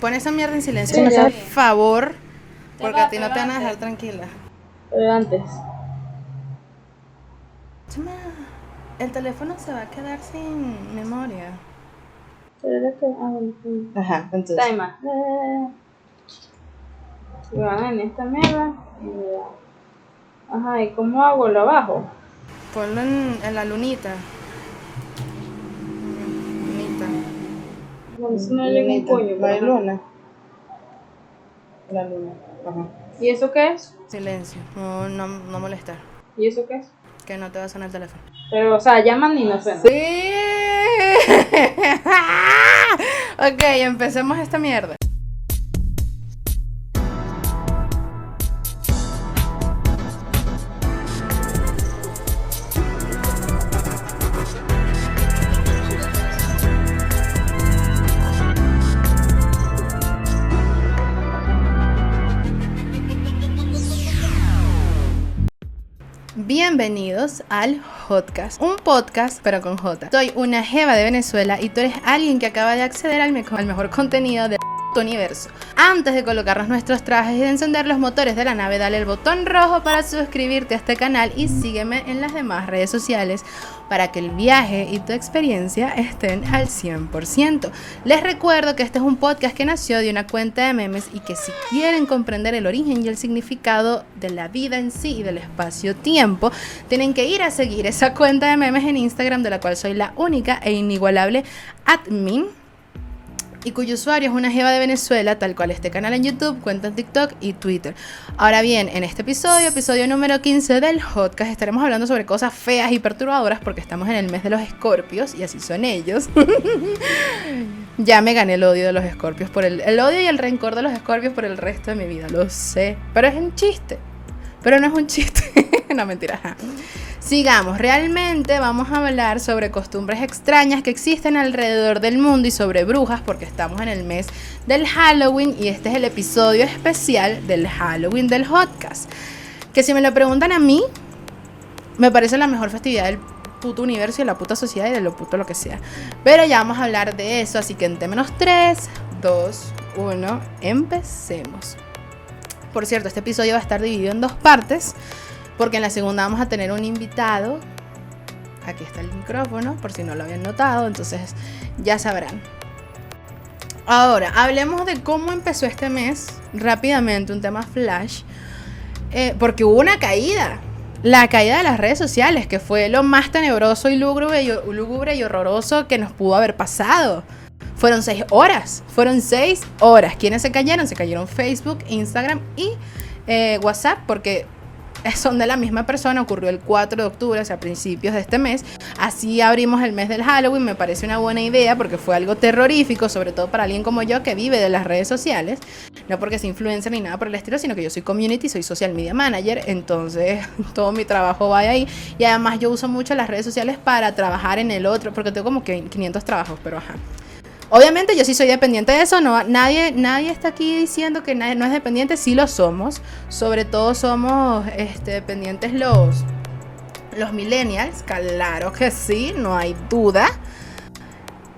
Pon esa mierda en silencio, por favor, porque a ti no te van a dejar tranquila. Pero antes. Chama, el teléfono se va a quedar sin memoria. Pero era que. Ah, bueno, sí. Ajá, entonces. Eh. Y van en esta mierda. y. Ajá, ¿y cómo hago? ¿Lo bajo? Ponlo en, en la lunita. Lunita. No llega un coño. Ajá. luna. La luna. Ajá. ¿Y eso qué es? Silencio, no, no, no molestar. ¿Y eso qué es? Que no te va a sonar el teléfono. Pero, o sea, llaman y no suena. ¡Sí! ok, empecemos esta mierda. Bienvenidos al Hotcast, un podcast pero con J. Soy una jeva de Venezuela y tú eres alguien que acaba de acceder al, mejo- al mejor contenido del universo. Antes de colocarnos nuestros trajes y de encender los motores de la nave, dale el botón rojo para suscribirte a este canal y sígueme en las demás redes sociales para que el viaje y tu experiencia estén al 100%. Les recuerdo que este es un podcast que nació de una cuenta de memes y que si quieren comprender el origen y el significado de la vida en sí y del espacio-tiempo, tienen que ir a seguir esa cuenta de memes en Instagram de la cual soy la única e inigualable admin y cuyo usuario es una jeva de Venezuela, tal cual este canal en YouTube, cuenta en TikTok y Twitter. Ahora bien, en este episodio, episodio número 15 del podcast, estaremos hablando sobre cosas feas y perturbadoras porque estamos en el mes de los escorpios y así son ellos. ya me gané el odio de los escorpios por el, el odio y el rencor de los escorpios por el resto de mi vida, lo sé, pero es un chiste. Pero no es un chiste. no, mentira. Sigamos, realmente vamos a hablar sobre costumbres extrañas que existen alrededor del mundo y sobre brujas porque estamos en el mes del Halloween y este es el episodio especial del Halloween del podcast. Que si me lo preguntan a mí, me parece la mejor festividad del puto universo y de la puta sociedad y de lo puto lo que sea. Pero ya vamos a hablar de eso, así que en menos 3, 2, 1, empecemos. Por cierto, este episodio va a estar dividido en dos partes, porque en la segunda vamos a tener un invitado. Aquí está el micrófono, por si no lo habían notado, entonces ya sabrán. Ahora, hablemos de cómo empezó este mes, rápidamente, un tema flash, eh, porque hubo una caída. La caída de las redes sociales, que fue lo más tenebroso y lúgubre y, horroroso que nos pudo haber pasado. Fueron seis horas. Fueron seis horas. ¿Quiénes se cayeron? Se cayeron Facebook, Instagram y eh, WhatsApp porque son de la misma persona. Ocurrió el 4 de octubre, o sea, principios de este mes. Así abrimos el mes del Halloween. Me parece una buena idea porque fue algo terrorífico, sobre todo para alguien como yo que vive de las redes sociales. No porque sea influencer ni nada por el estilo, sino que yo soy community, soy social media manager. Entonces, todo mi trabajo va ahí. Y además, yo uso mucho las redes sociales para trabajar en el otro, porque tengo como que 500 trabajos, pero ajá. Obviamente yo sí soy dependiente de eso, no, nadie, nadie está aquí diciendo que nadie, no es dependiente, sí lo somos, sobre todo somos este, dependientes los, los millennials, claro que sí, no hay duda.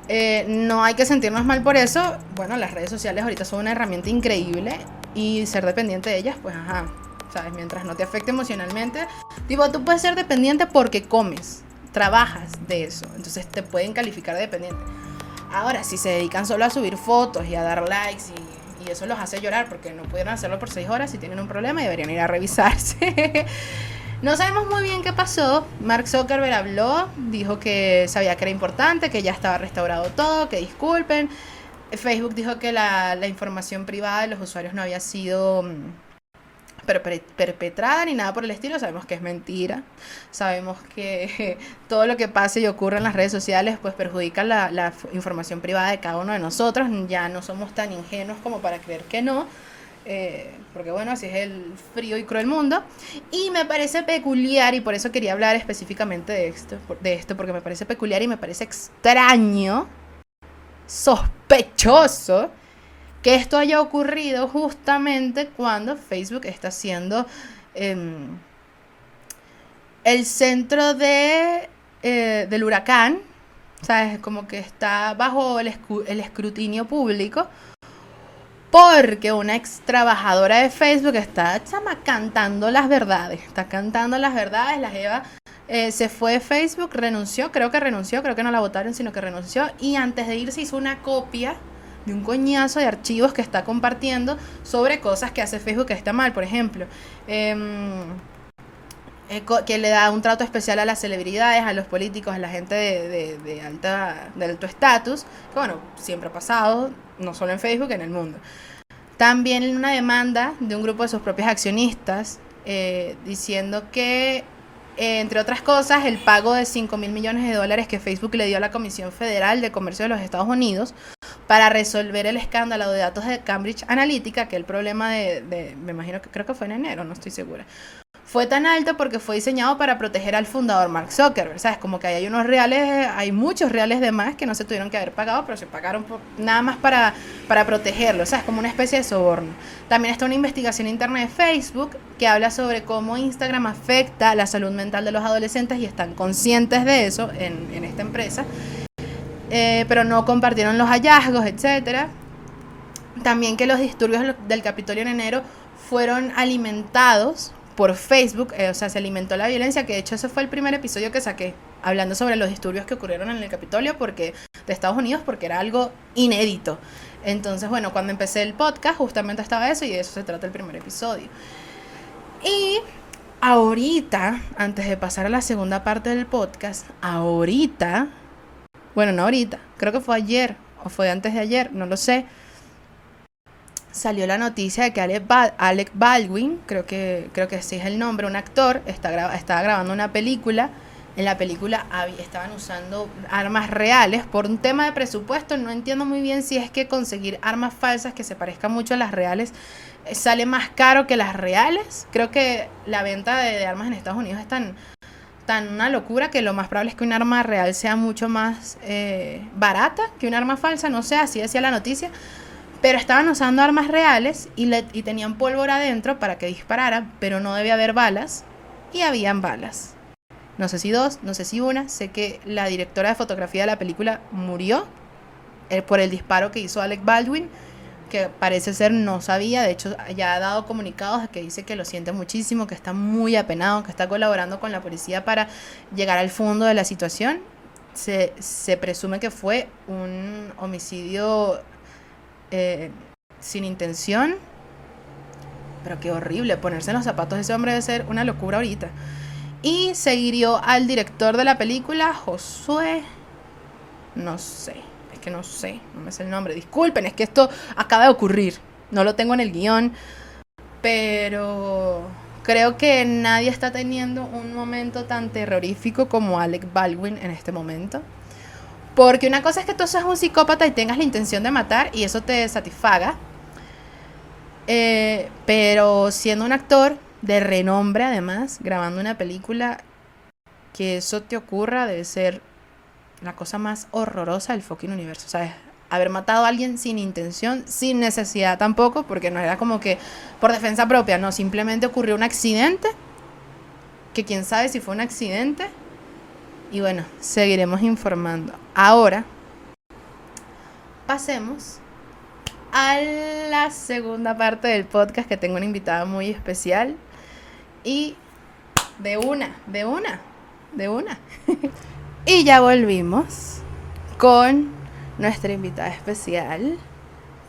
Eh, no hay que sentirnos mal por eso, bueno, las redes sociales ahorita son una herramienta increíble y ser dependiente de ellas, pues ajá, sabes, mientras no te afecte emocionalmente, tipo, tú puedes ser dependiente porque comes, trabajas de eso, entonces te pueden calificar de dependiente. Ahora, si se dedican solo a subir fotos y a dar likes y, eso los hace llorar porque no pudieron hacerlo por seis horas y tienen un problema deberían ir a revisarse. no sabemos muy bien qué pasó. Mark Zuckerberg habló, dijo que sabía que era importante, que ya estaba restaurado todo, que disculpen. Facebook dijo que la, información privada de los usuarios no había sido mm, perpetrada ni nada por el estilo, sabemos que es mentira, sabemos que todo lo que pase y ocurre en las redes sociales pues perjudica la, la información privada de cada uno de nosotros, ya no somos tan ingenuos como para creer que no, eh, porque bueno, así es el frío y cruel mundo, y me parece peculiar, y por eso quería hablar específicamente de esto, de esto porque me parece peculiar y me parece extraño, sospechoso, que esto haya ocurrido justamente cuando Facebook está siendo em, el centro de, eh, del huracán, ¿sabes? Como que está bajo el, escrutinio público Porque una ex trabajadora de Facebook está chama cantando las verdades. Está cantando las verdades. La Jeva eh, se fue de Facebook, renunció, creo que renunció, creo que no la votaron, sino que renunció. Y antes de irse hizo una copia de un coñazo de archivos que está compartiendo sobre cosas que hace Facebook que está mal. Por ejemplo, em, eh, que le da un trato especial a las celebridades, a los políticos, a la gente de, alta, de alto estatus, que bueno, siempre ha pasado, no solo en Facebook, en el mundo. También una demanda de un grupo de sus propios accionistas eh, diciendo que, entre otras cosas, el pago de 5 mil millones de dólares que Facebook le dio a la Comisión Federal de Comercio de los Estados Unidos para resolver el escándalo de datos de Cambridge Analytica, que el problema de, de- me imagino que creo que fue en enero, no estoy segura, fue tan alto porque fue diseñado para proteger al fundador Mark Zuckerberg, ¿sabes? Como que hay unos reales, hay muchos reales de más que no se tuvieron que haber pagado, pero se pagaron por- nada más para, para protegerlo, ¿sabes? Como una especie de soborno. También está una investigación interna de Facebook que habla sobre cómo Instagram afecta la salud mental de los adolescentes y están conscientes de eso en, en esta empresa, eh, pero no compartieron los hallazgos, etcétera. También que los disturbios del Capitolio en enero fueron alimentados por Facebook, eh, o sea, se alimentó la violencia, que de hecho ese fue el primer episodio que saqué, hablando sobre los disturbios que ocurrieron en el Capitolio porque, de Estados Unidos, porque era algo inédito. Entonces, bueno, cuando empecé el podcast justamente estaba eso y de eso se trata el primer episodio. Y ahorita, antes de pasar a la segunda parte del podcast, ahorita, bueno, no ahorita, creo que fue ayer o fue antes de ayer, no lo sé, salió la noticia de que Alec, Bal- Alec Baldwin, creo que, creo que ese es el nombre, un actor, está estaba grabando una película. En la película estaban usando armas reales por un tema de presupuesto. No entiendo muy bien si es que conseguir armas falsas que se parezcan mucho a las reales eh, sale más caro que las reales. Creo que la venta de, de armas en Estados Unidos es tan, tan una locura que lo más probable es que un arma real sea mucho más eh, barata que un arma falsa. No sé, así decía la noticia. Pero estaban usando armas reales y, y tenían pólvora adentro para que disparara, pero no debía haber balas. Y habían balas. No sé si dos, no sé si una. Sé que la directora de fotografía de la película murió eh, por el disparo que hizo Alec Baldwin, que parece ser no sabía. De hecho, ya ha dado comunicados que dice que lo siente muchísimo, que está muy apenado, que está colaborando con la policía para llegar al fondo de la situación. Se presume que fue un homicidio eh, sin intención. Pero qué horrible, ponerse en los zapatos de ese hombre debe ser una locura ahorita. Y se hirió al director de la película, Josué. No sé, es que no sé, no me sé el nombre. Disculpen, es que esto acaba de ocurrir. No lo tengo en el guion. Pero creo que nadie está teniendo un momento tan terrorífico como Alec Baldwin en este momento. Porque una cosa es que tú seas un psicópata y tengas la intención de matar y eso te satisfaga. Eh, pero siendo un actor de renombre además, grabando una película, que eso te ocurra debe ser la cosa más horrorosa del fucking universo. Sea, haber matado a alguien sin intención, sin necesidad tampoco, porque no era como que por defensa propia, no, simplemente ocurrió un accidente, que quién sabe si fue un accidente, y bueno, seguiremos informando. Ahora, pasemos a la segunda parte del podcast que tengo una invitada muy especial. Y de una, de una, de una. y ya volvimos con nuestra invitada especial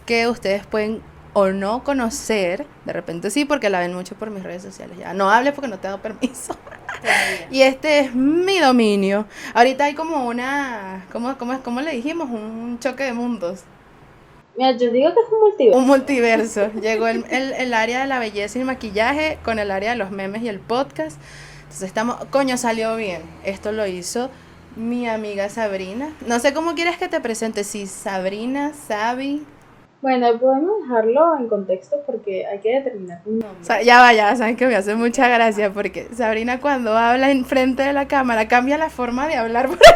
que ustedes pueden o no conocer, de repente sí, porque la ven mucho por mis redes sociales. Ya no hables porque no te he dado permiso. Y este es mi dominio. Ahorita hay como una, ¿cómo, cómo, cómo le dijimos? Un choque de mundos. Mira, yo digo que es un multiverso. Un multiverso. Llegó el, el, el área de la belleza y el maquillaje con el área de los memes y el podcast. Entonces estamos, coño, salió bien. Esto lo hizo mi amiga Sabrina. No sé cómo quieres que te presente. Si Sabrina, Sabi. Bueno, podemos dejarlo en contexto porque hay que determinar un nombre. O sea, ya vaya, saben que me hace mucha gracia porque Sabrina cuando habla en frente de la cámara cambia la forma de hablar por.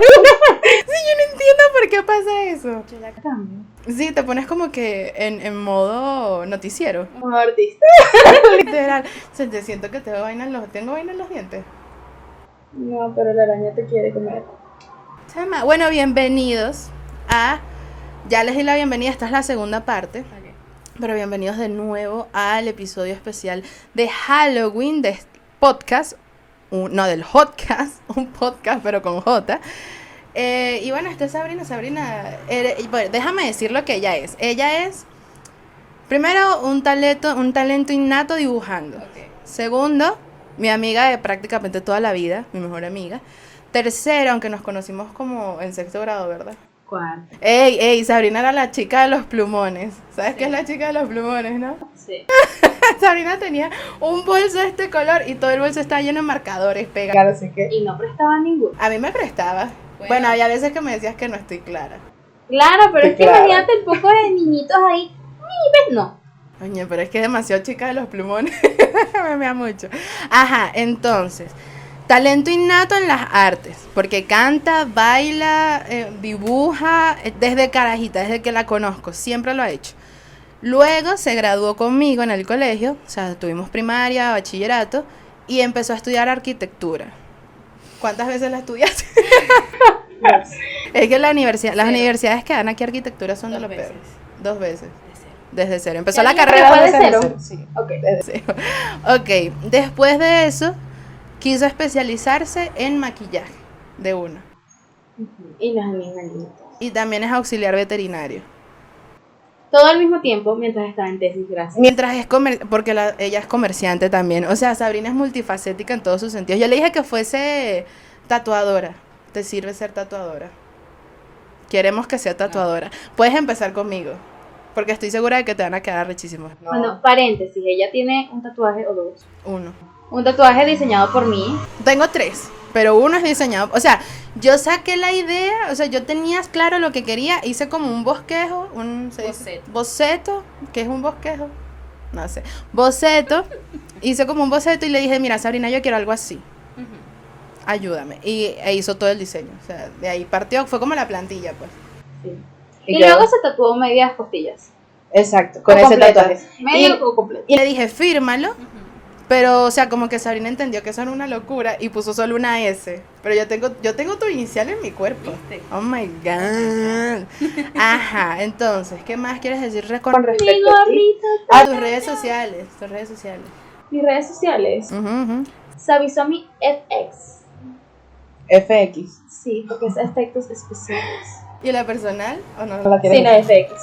Sí, yo no entiendo por qué pasa eso. Yo la cambio. Sí, te pones como que en, en modo noticiero. Como artista. Literal. O sea, te siento que tengo vaina en los, tengo vaina en los dientes. No, pero la araña te quiere comer. Chama. Bueno, bienvenidos a. Ya les di la bienvenida, esta es la segunda parte. Pero bienvenidos de nuevo al episodio especial de Halloween de podcast, un- no del Hotcast, un podcast pero con J. Eh, y bueno, esta es Sabrina, Sabrina, eh, bueno, déjame decir lo que ella es. Ella es, primero, un talento, un talento innato dibujando. Segundo, mi amiga de prácticamente toda la vida, mi mejor amiga. Tercero, aunque nos conocimos como en sexto grado, ¿verdad? Cuarto. Ey, ey, Sabrina era la chica de los plumones. ¿Sabes qué es la chica de los plumones, no? Sí. Sabrina tenía un bolso de este color y todo el bolso estaba lleno de marcadores pegados. Claro, así que. Y no prestaba ninguno. A mí me prestaba. Bueno, Bueno. había veces que me decías que no estoy clara. Claro, pero Sí, es que claro. imagínate el poco de niñitos ahí. Ni ves, no. Oye, pero es que es demasiado chica de los plumones. me mea mucho. Ajá, entonces, talento innato en las artes, porque canta, baila, eh, dibuja, eh, desde carajita, desde que la conozco, siempre lo ha hecho. Luego se graduó conmigo en el colegio, o sea, tuvimos primaria, bachillerato, y empezó a estudiar arquitectura. ¿Cuántas veces la estudiaste? es que la universidad, las Cero. universidades que dan aquí arquitectura son de Dos lo veces. peor. Dos veces. De cero. Desde cero. Empezó ¿Ya la carrera de veces cero? Sí. Ok. Sí. Ok, después de eso, quiso especializarse en maquillaje de uno. Y los animalitos. Y también es auxiliar veterinario. Todo al mismo tiempo mientras estaba en tesis, gracias. Mientras es comer porque la- ella es comerciante también. O sea, Sabrina es multifacética en todos sus sentidos. Yo le dije que fuese tatuadora. Te sirve ser tatuadora. Queremos que sea tatuadora. Puedes empezar conmigo. Porque estoy segura de que te van a quedar rechísimos. No. Bueno, paréntesis, ella tiene un tatuaje o dos. Uno. Un tatuaje diseñado por mí. Tengo tres, pero uno es diseñado. O sea, yo saqué la idea, o sea, yo tenía claro lo que quería, hice como un bosquejo, un. Boceto. boceto, que es un bosquejo, no sé, boceto, hice como un boceto y le dije, mira, Sabrina, yo quiero algo así, ayúdame. Y e hizo todo el diseño, o sea, de ahí partió, fue como la plantilla, pues. Sí. Y luego se tatuó medias costillas. Exacto, con O ese completas. tatuaje. Medio Y- o completo. Y le dije, fírmalo. Pero, o sea, como que Sabrina entendió que eso era una locura y puso solo una S. Pero yo tengo, yo tengo tu inicial en mi cuerpo. ¿Viste? Oh my god. Ajá, entonces, ¿qué más quieres decir Con con respecto a ti. gorrita. a tus redes sociales? Tus redes sociales. Mis redes sociales. Ujú, ujú. Sabisomi FX. FX. Sí, porque es efectos especiales. ¿Y la personal o no? ¿No la tienes? Sí, la FX.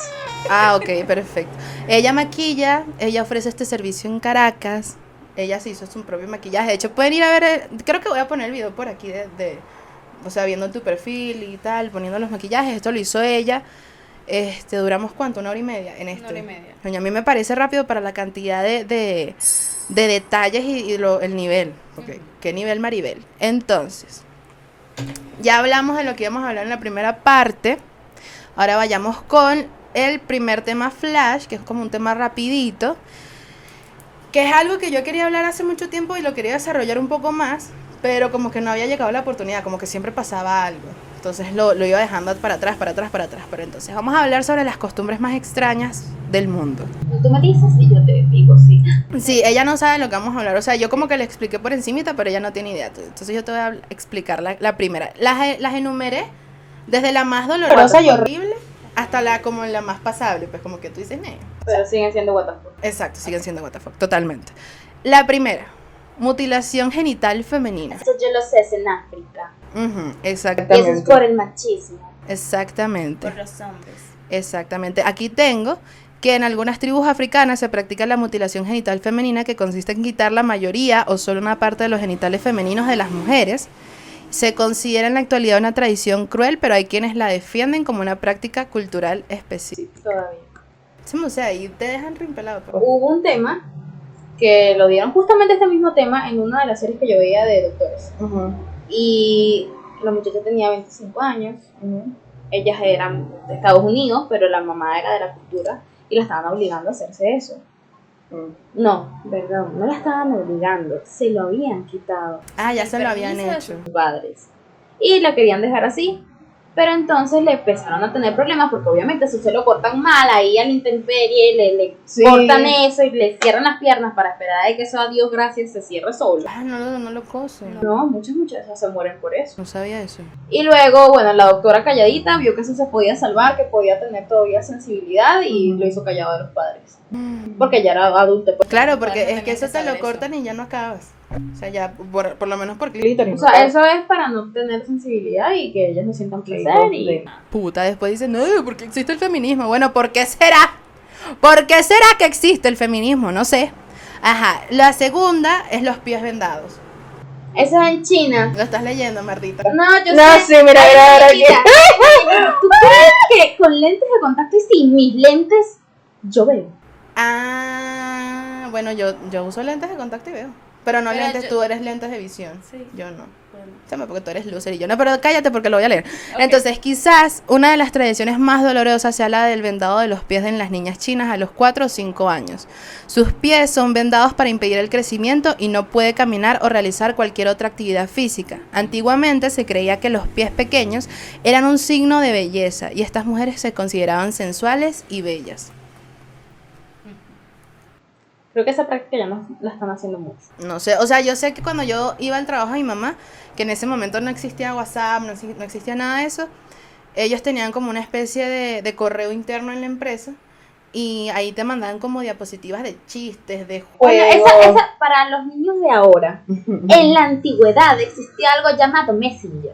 Ah, ok, perfecto. Ella maquilla, ella ofrece este servicio en Caracas. Ella se hizo su propio maquillaje. De hecho, pueden ir a ver, el- creo que voy a poner el video por aquí de, de- o sea, viendo tu perfil y tal, poniendo los maquillajes. Esto lo hizo ella. Este, duramos cuánto, una hora y media en esto. hora y media. Coño, a mí me parece rápido para la cantidad de, de, de detalles y, y lo- el nivel. ¿qué nivel Maribel? Entonces, ya hablamos de lo que íbamos a hablar en la primera parte. Ahora vayamos con el primer tema flash, que es como un tema rapidito. Que es algo que yo quería hablar hace mucho tiempo y lo quería desarrollar un poco más. Pero como que no había llegado la oportunidad, como que siempre pasaba algo. Entonces lo, lo iba dejando para atrás, para atrás, para atrás. Pero entonces vamos a hablar sobre las costumbres más extrañas del mundo. Tú me dices y yo te digo, sí. Sí, ella no sabe lo que vamos a hablar. O sea, yo como que le expliqué por encimita, pero ella no tiene idea. Entonces yo te voy a explicar la, la primera. Las, las enumeré desde la más dolorosa y horrible hasta la como la más pasable. Pues como que tú dices, "Nee". Pero siguen siendo WTF. Exacto, siguen siendo WTF, totalmente. La primera, mutilación genital femenina. Eso yo lo sé, es en África. Y exactamente. eso es por el machismo. Exactamente. Por los hombres. Exactamente. Aquí tengo que en algunas tribus africanas se practica la mutilación genital femenina que consiste en quitar la mayoría o solo una parte de los genitales femeninos de las mujeres. Se considera en la actualidad una tradición cruel, pero hay quienes la defienden como una práctica cultural específica. Todavía. O sea, ahí te dejan rimpelado. pues. Hubo un tema que lo dieron justamente este mismo tema en una de las series que yo veía de doctores. Ujú, Y la muchacha tenía 25 años. ujú. Ellas eran de Estados Unidos, pero la mamá era de la cultura y la estaban obligando a hacerse eso. Mm. No, perdón, no la estaban obligando, se lo habían quitado Ah, ya ¿El se lo habían hecho. sus padres. Y la querían dejar así. Pero entonces le empezaron a tener problemas porque obviamente si se lo cortan mal ahí a la intemperie, le, le Sí. cortan eso y le cierran las piernas para esperar a que eso a Dios gracias se cierre solo. Ah, no, lo- no lo cosen. No, muchas muchachas se mueren por eso. No sabía eso. Y luego, bueno, la doctora calladita vio que eso se podía salvar, que podía tener todavía sensibilidad y lo hizo callado de los padres. Porque ya era adulta. Pues. Claro, porque es que eso te lo eso. cortan y ya no acabas. O sea, ya, por, por lo menos por clítoris. O sea, eso es para no tener sensibilidad y que ellas no sientan placer. Y... Puta, después dicen, no, porque existe el feminismo. Bueno, ¿por qué será? ¿Por qué será que existe el feminismo? No sé. Ajá, la segunda es los pies vendados. Eso es en China. Lo estás leyendo, Martita. No, yo No, sé. sí, mira, mira, mira aquí. Mira, ¿Tú crees que con lentes de contacto y sin mis lentes yo veo? Ah, bueno, yo, yo uso lentes de contacto y veo. Pero no Pero lentes, yo- tú eres lentes de visión. Sí. Yo no. Bueno. Porque tú eres loser y yo no, pero cállate porque lo voy a leer. Entonces, quizás una de las tradiciones más dolorosas sea la del vendado de los pies en las niñas chinas a los 4 o 5 años. Sus pies son vendados para impedir el crecimiento y no puede caminar o realizar cualquier otra actividad física. Antiguamente se creía que los pies pequeños eran un signo de belleza y estas mujeres se consideraban sensuales y bellas. Creo que esa práctica ya no la están haciendo mucho. No sé, o sea, yo sé que cuando yo iba al trabajo de mi mamá, que en ese momento no existía WhatsApp, no, no existía nada de eso, ellos tenían como una especie de, de correo interno en la empresa y ahí te mandaban como diapositivas de chistes, de juegos. Bueno, Juego. esa, esa para los niños de ahora. En la antigüedad existía algo llamado Messenger.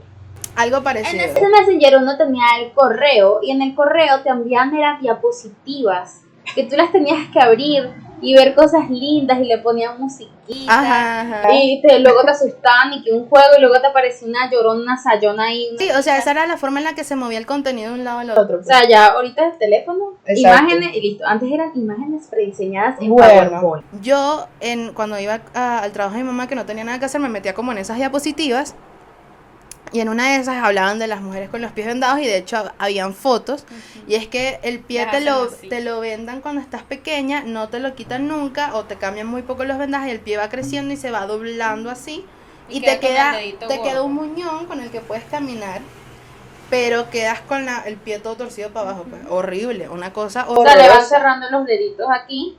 algo En parecido. ese Messenger uno tenía el correo y en el correo te envían eran diapositivas que tú las tenías que abrir y ver cosas lindas y le ponían musiquita. Ajá, ajá. Y te, luego te asustaban y que un juego y luego te aparecía una llorona, una sayona ahí. una- Sí, o sea, esa era la forma en la que se movía el contenido de un lado al otro. O sea, ya ahorita es teléfono, Exacto. imágenes y listo. Antes eran imágenes prediseñadas en Bueno. PowerPoint. Yo, en, cuando iba a- al trabajo de mi mamá, que no tenía nada que hacer, me metía como en esas diapositivas. Y en una de esas hablaban de las mujeres con los pies vendados y de hecho hab- habían fotos. Y es que el pie te lo, así. te lo vendan cuando estás pequeña, no te lo quitan nunca o te cambian muy poco los vendajes y el pie va creciendo y se va doblando así. Y Y, queda te queda, te queda un muñón con el que puedes caminar, pero quedas con la- el pie todo torcido para abajo. Pues. Horrible, una cosa O sea, le van cerrando los deditos aquí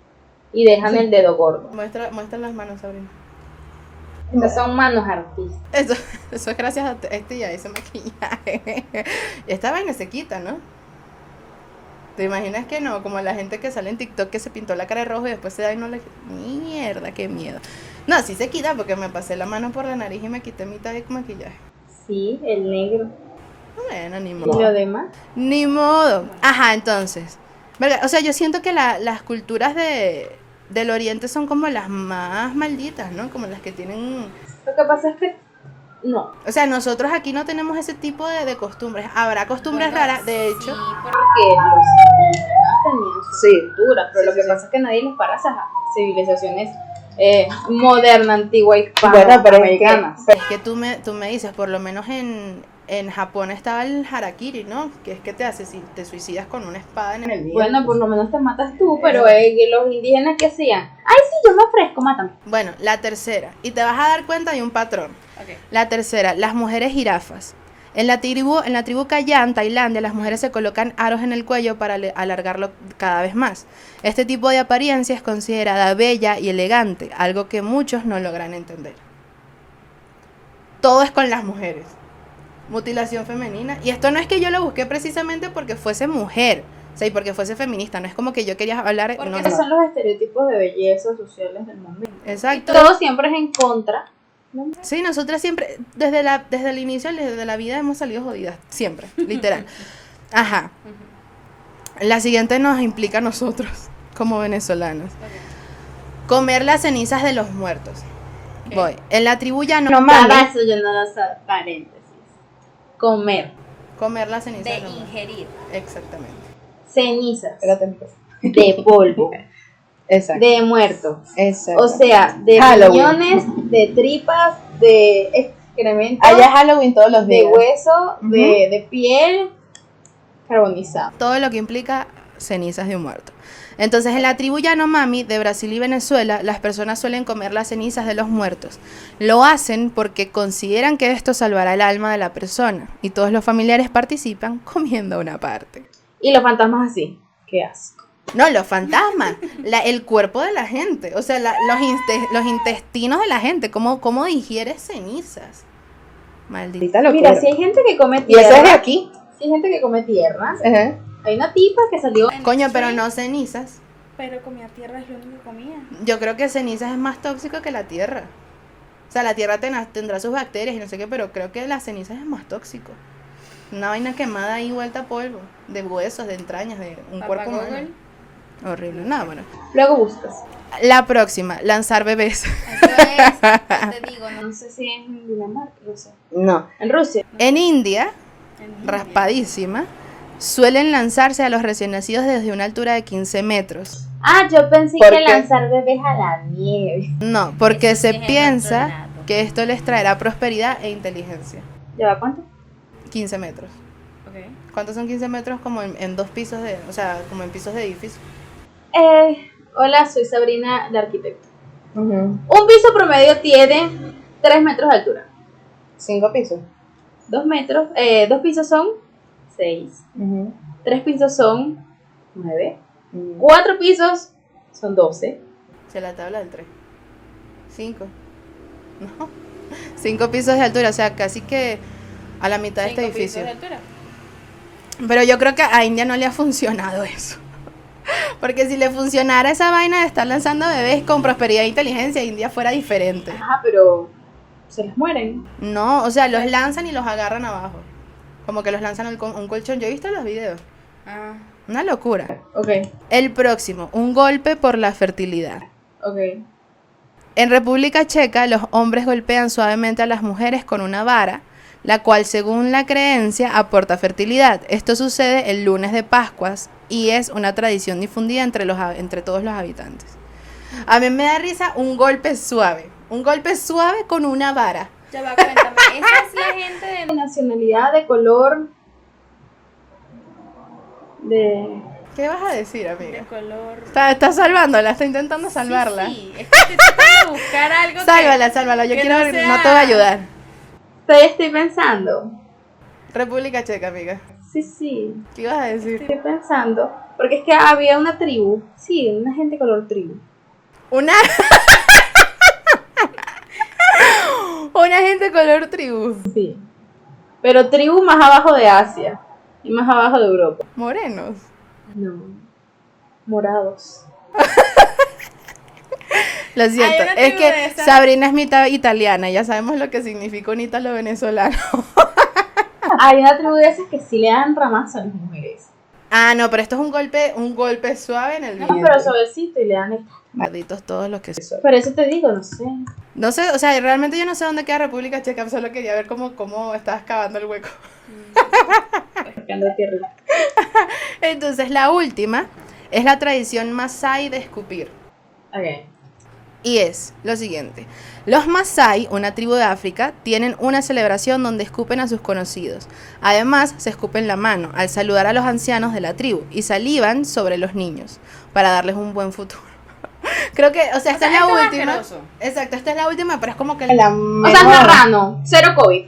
y dejan el dedo gordo. Muestra, muestra las manos, Sabrina. Estas son manos artistas. Eso, eso es gracias a te- este y a ese maquillaje. Y esta vaina se quita, ¿no? ¿Te imaginas que no? Como la gente que sale en TikTok que se pintó la cara de rojo y después se da y no le... Mierda, qué miedo. No, sí se quita porque me pasé la mano por la nariz y me quité mitad de maquillaje. Sí, el negro. Bueno, ni Y modo. lo demás. Ni modo. Ajá, entonces. O sea, yo siento que la- las culturas de, del oriente son como las más malditas, ¿no? Como las que tienen... Lo que pasa es que no. O sea, nosotros aquí no tenemos ese tipo de, de costumbres. Habrá costumbres Bueno, raras, de hecho. Sí, porque los indígenas tenían su Sí. cultura, pero Sí, lo sí, que sí. pasa es que nadie les para esas civilizaciones eh, moderna, antigua y Bueno, pero es que- americanas. Es que tú me, tú me dices, por lo menos en, en Japón estaba el harakiri, ¿no? Que es que te haces si te suicidas con una espada en el... Bueno, por lo menos te matas tú, pero eh, los indígenas que hacían, ay sí, yo me ofrezco, mátame. Bueno, la tercera. Y te vas a dar cuenta de un patrón. La tercera, las mujeres jirafas. En la tribu, en la tribu Kayan, Tailandia, las mujeres se colocan aros en el cuello para alargarlo cada vez más. Este tipo de apariencia es considerada bella y elegante, algo que muchos no logran entender. Todo es con las mujeres. Mutilación femenina. Y esto no es que yo lo busqué precisamente porque fuese mujer, o sea, y porque fuese feminista. No es como que yo quería hablar. Porque no, Esos no. son los estereotipos de belleza sociales del momento. Exacto. Todo siempre es en contra. Sí, nosotras siempre, desde, la, desde el inicio, desde la vida hemos salido jodidas, siempre, literal. Ajá. La siguiente nos implica a nosotros, como venezolanos. Comer las cenizas de los muertos. Voy. En la tribu ya no, No mames. eso yo no lo sé. Comer. comer las cenizas de, ingerir. Exactamente. Cenizas. De polvo. Exacto. De muerto. Exacto. O sea, de riñones, de tripas, de excremento, Allá es Halloween todos los de días. hueso, de, de piel carbonizado. Todo lo que implica cenizas de un muerto. Entonces, en la tribu Yanomami de Brasil y Venezuela, las personas suelen comer las cenizas de los muertos. Lo hacen porque consideran que esto salvará el alma de la persona y todos los familiares participan comiendo una parte. Y los fantasmas así. Qué asco. No, los fantasmas, la- el cuerpo de la gente, o sea, la- los, inte- los intestinos de la gente, ¿cómo, cómo digiere cenizas? Maldita. Locura. Mira, si hay gente que come Y eso es de tierra, aquí. si hay gente que come tierras, Ajá. Hay una tipa que salió Coño, pero no cenizas. Pero comía tierra es lo único que comía. Yo creo que cenizas es más tóxico que la tierra. O sea, la tierra tena- tendrá sus bacterias y no sé qué, pero creo que las cenizas es más tóxico. Una vaina quemada ahí vuelta a polvo, de huesos, de entrañas, de un Papá cuerpo humano. Google. Horrible. Nada, bueno. Luego buscas. La próxima, lanzar bebés. Eso es, te digo, no No sé si es en Dinamarca, no sé. No. En Rusia. En India, en India. raspadísima, suelen lanzarse a los recién nacidos desde una altura de 15 metros. Ah, yo pensé ¿Por que qué? lanzar bebés a la nieve. No, porque Eso se es piensa que esto les traerá prosperidad e inteligencia. ¿Lleva cuánto? 15 metros. ¿Cuántos son 15 metros? Como en, en dos pisos de, o sea, como en pisos de edificio. Eh, hola, soy Sabrina, la arquitecta. Un piso promedio tiene 3 metros de altura. Cinco pisos. Dos metros, eh, dos pisos son 6. Ujú. Tres pisos son 9. Ujú. Cuatro pisos son 12. O sea, la tabla del 3. 5. No. 5 pisos de altura, o sea, casi que a la mitad de este pisos edificio. de altura. Pero yo creo que a India no le ha funcionado eso. Porque si le funcionara esa vaina de estar lanzando bebés con prosperidad e inteligencia, India fuera diferente. Ajá, pero se les mueren. No, o sea, los lanzan y los agarran abajo. Como que los lanzan a un col- un colchón. Yo he visto los videos. Ah, Una locura. Ok, El próximo, un golpe por la fertilidad. ok. En República Checa, los hombres golpean suavemente a las mujeres con una vara, la cual, según la creencia, aporta fertilidad. Esto sucede el lunes de Pascuas y es una tradición difundida entre, los, hab- entre todos los habitantes. A mí me da risa un golpe suave. Un golpe suave con una vara. Ya va, cuéntame. Esa es la gente de... De nacionalidad, de color. De. ¿Qué vas a decir, de amiga? color... Está, está salvándola, está intentando salvarla. Sí, sí, es que estoy de buscar algo que- Sálvala, sálvala. Yo que quiero no ver, sea- no te voy a ayudar. Todavía estoy pensando. República Checa, amiga. Sí, sí. ¿Qué ibas a decir? Estoy pensando. Porque es que había una tribu. Sí, una gente color tribu. Una. Una gente color tribu. Sí. Pero tribu más abajo de Asia. Y más abajo de Europa. Morenos. No. Morados. Lo siento. Es que Sabrina es mitad italiana. Ya sabemos lo que significa un ítalo venezolano. Hay una tribu de esas que sí le dan ramazo a las mujeres. Ah, no, pero esto es un golpe, un golpe suave en el No, vientre. pero suavecito y le dan esta. Malditos todos los que son. Por eso te digo, no sé. No sé, o sea, realmente yo no sé dónde queda República Checa, solo quería ver cómo, cómo estabas cavando el hueco. Entonces, la última es la tradición Masai de escupir. Ok. Y es lo siguiente. Los Masai, una tribu de África, tienen una celebración donde escupen a sus conocidos. Además, se escupen la mano al saludar a los ancianos de la tribu y salivan sobre los niños para darles un buen futuro. Creo que, o sea, esta sea, es la esto es última. asqueroso. Exacto, esta es la última, pero es como que La O sea, es mejor. marrano. Cero COVID.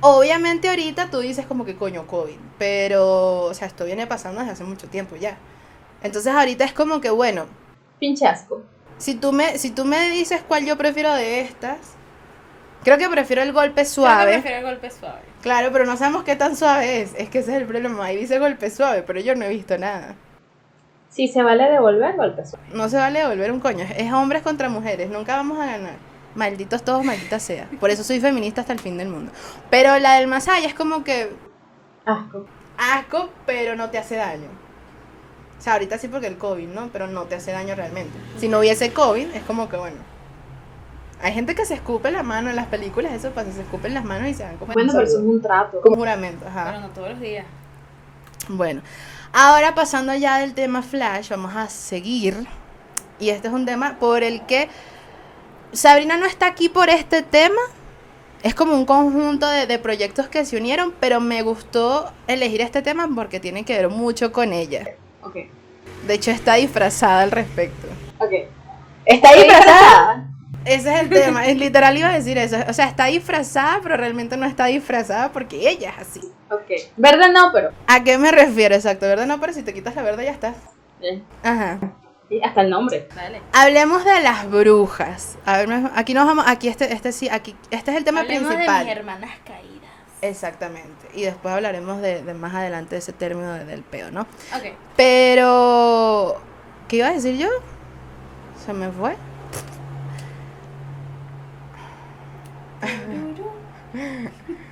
obviamente ahorita tú dices como que coño COVID, pero o sea, esto viene pasando desde hace mucho tiempo ya. Entonces, ahorita es como que bueno, Pinche asco. Si tú me, si tú me dices cuál yo prefiero de estas, creo que prefiero el golpe Creo que suave. prefiero el golpe suave. Claro, pero no sabemos qué tan suave es. Es que ese es el problema. Ahí dice golpe suave, pero yo no he visto nada. Si se vale devolver, golpe suave. No se vale devolver un coño. Es hombres contra mujeres. Nunca vamos a ganar. Malditos todos, maldita sea. Por eso soy feminista hasta el fin del mundo. Pero la del Masaya es como que Asco. asco, pero no te hace daño. O sea, ahorita sí porque el COVID, ¿no? Pero no te hace daño realmente. Si no hubiese COVID, es como que bueno. Hay gente que se escupe la mano en las películas, eso pasa, se escupen las manos y se dan como Bueno, pero eso es un trato. como juramento, ajá. Pero no todos los días. Bueno, ahora pasando ya del tema Flash, vamos a seguir. Y este es un tema por el que Sabrina no está aquí por este tema. Es como un conjunto de, de proyectos que se unieron, pero me gustó elegir este tema porque tiene que ver mucho con ella. Ok. De hecho, está disfrazada al respecto. Ok. Está disfrazada. Ese es el tema. Es literal iba a decir eso. O sea, está disfrazada, pero realmente no está disfrazada porque ella es así. Ok. Verde no, pero. ¿A qué me refiero? Exacto, ¿verdad? No, pero si te quitas la verde ya estás. eh, Ajá. sí, hasta el nombre. Dale. Hablemos de las brujas. A ver, aquí nos vamos, aquí este, este sí, aquí, este es el tema Hablemos principal. de mis hermanas caídas. Exactamente. Y después hablaremos de, de más adelante de ese término de- del peo, ¿no? Ok. Pero, ¿qué iba a decir yo? Se me fue.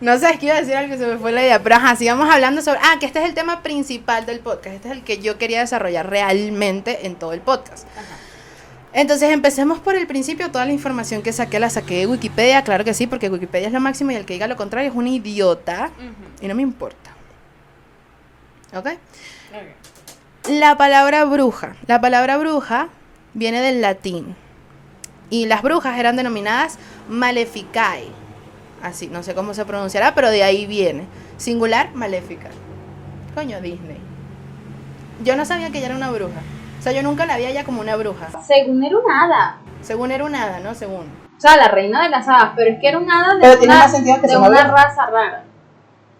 No sé, es que iba a decir algo se me fue la idea. Pero ajá, sigamos hablando sobre. Ah, que este es el tema principal del podcast. Este es el que yo quería desarrollar realmente en todo el podcast. Ajá. Entonces empecemos por el principio. Toda la información que saqué la saqué de Wikipedia. Claro que sí, porque Wikipedia es lo máximo y el que diga lo contrario es un idiota. Y no me importa. ¿Ok? Ok. La palabra bruja. La palabra bruja viene del latín. Y las brujas eran denominadas maleficae. Así, no sé cómo se pronunciará, pero de ahí viene. Singular, maléfica. Coño, Disney. Yo no sabía que ella era una bruja. O sea, yo nunca la vi a ella como una bruja. Según era un hada. Según era una hada, ¿no? Según. O sea, la reina de las hadas, pero es que era un hada de Pero tiene una, más sentido que de una bruja. raza rara.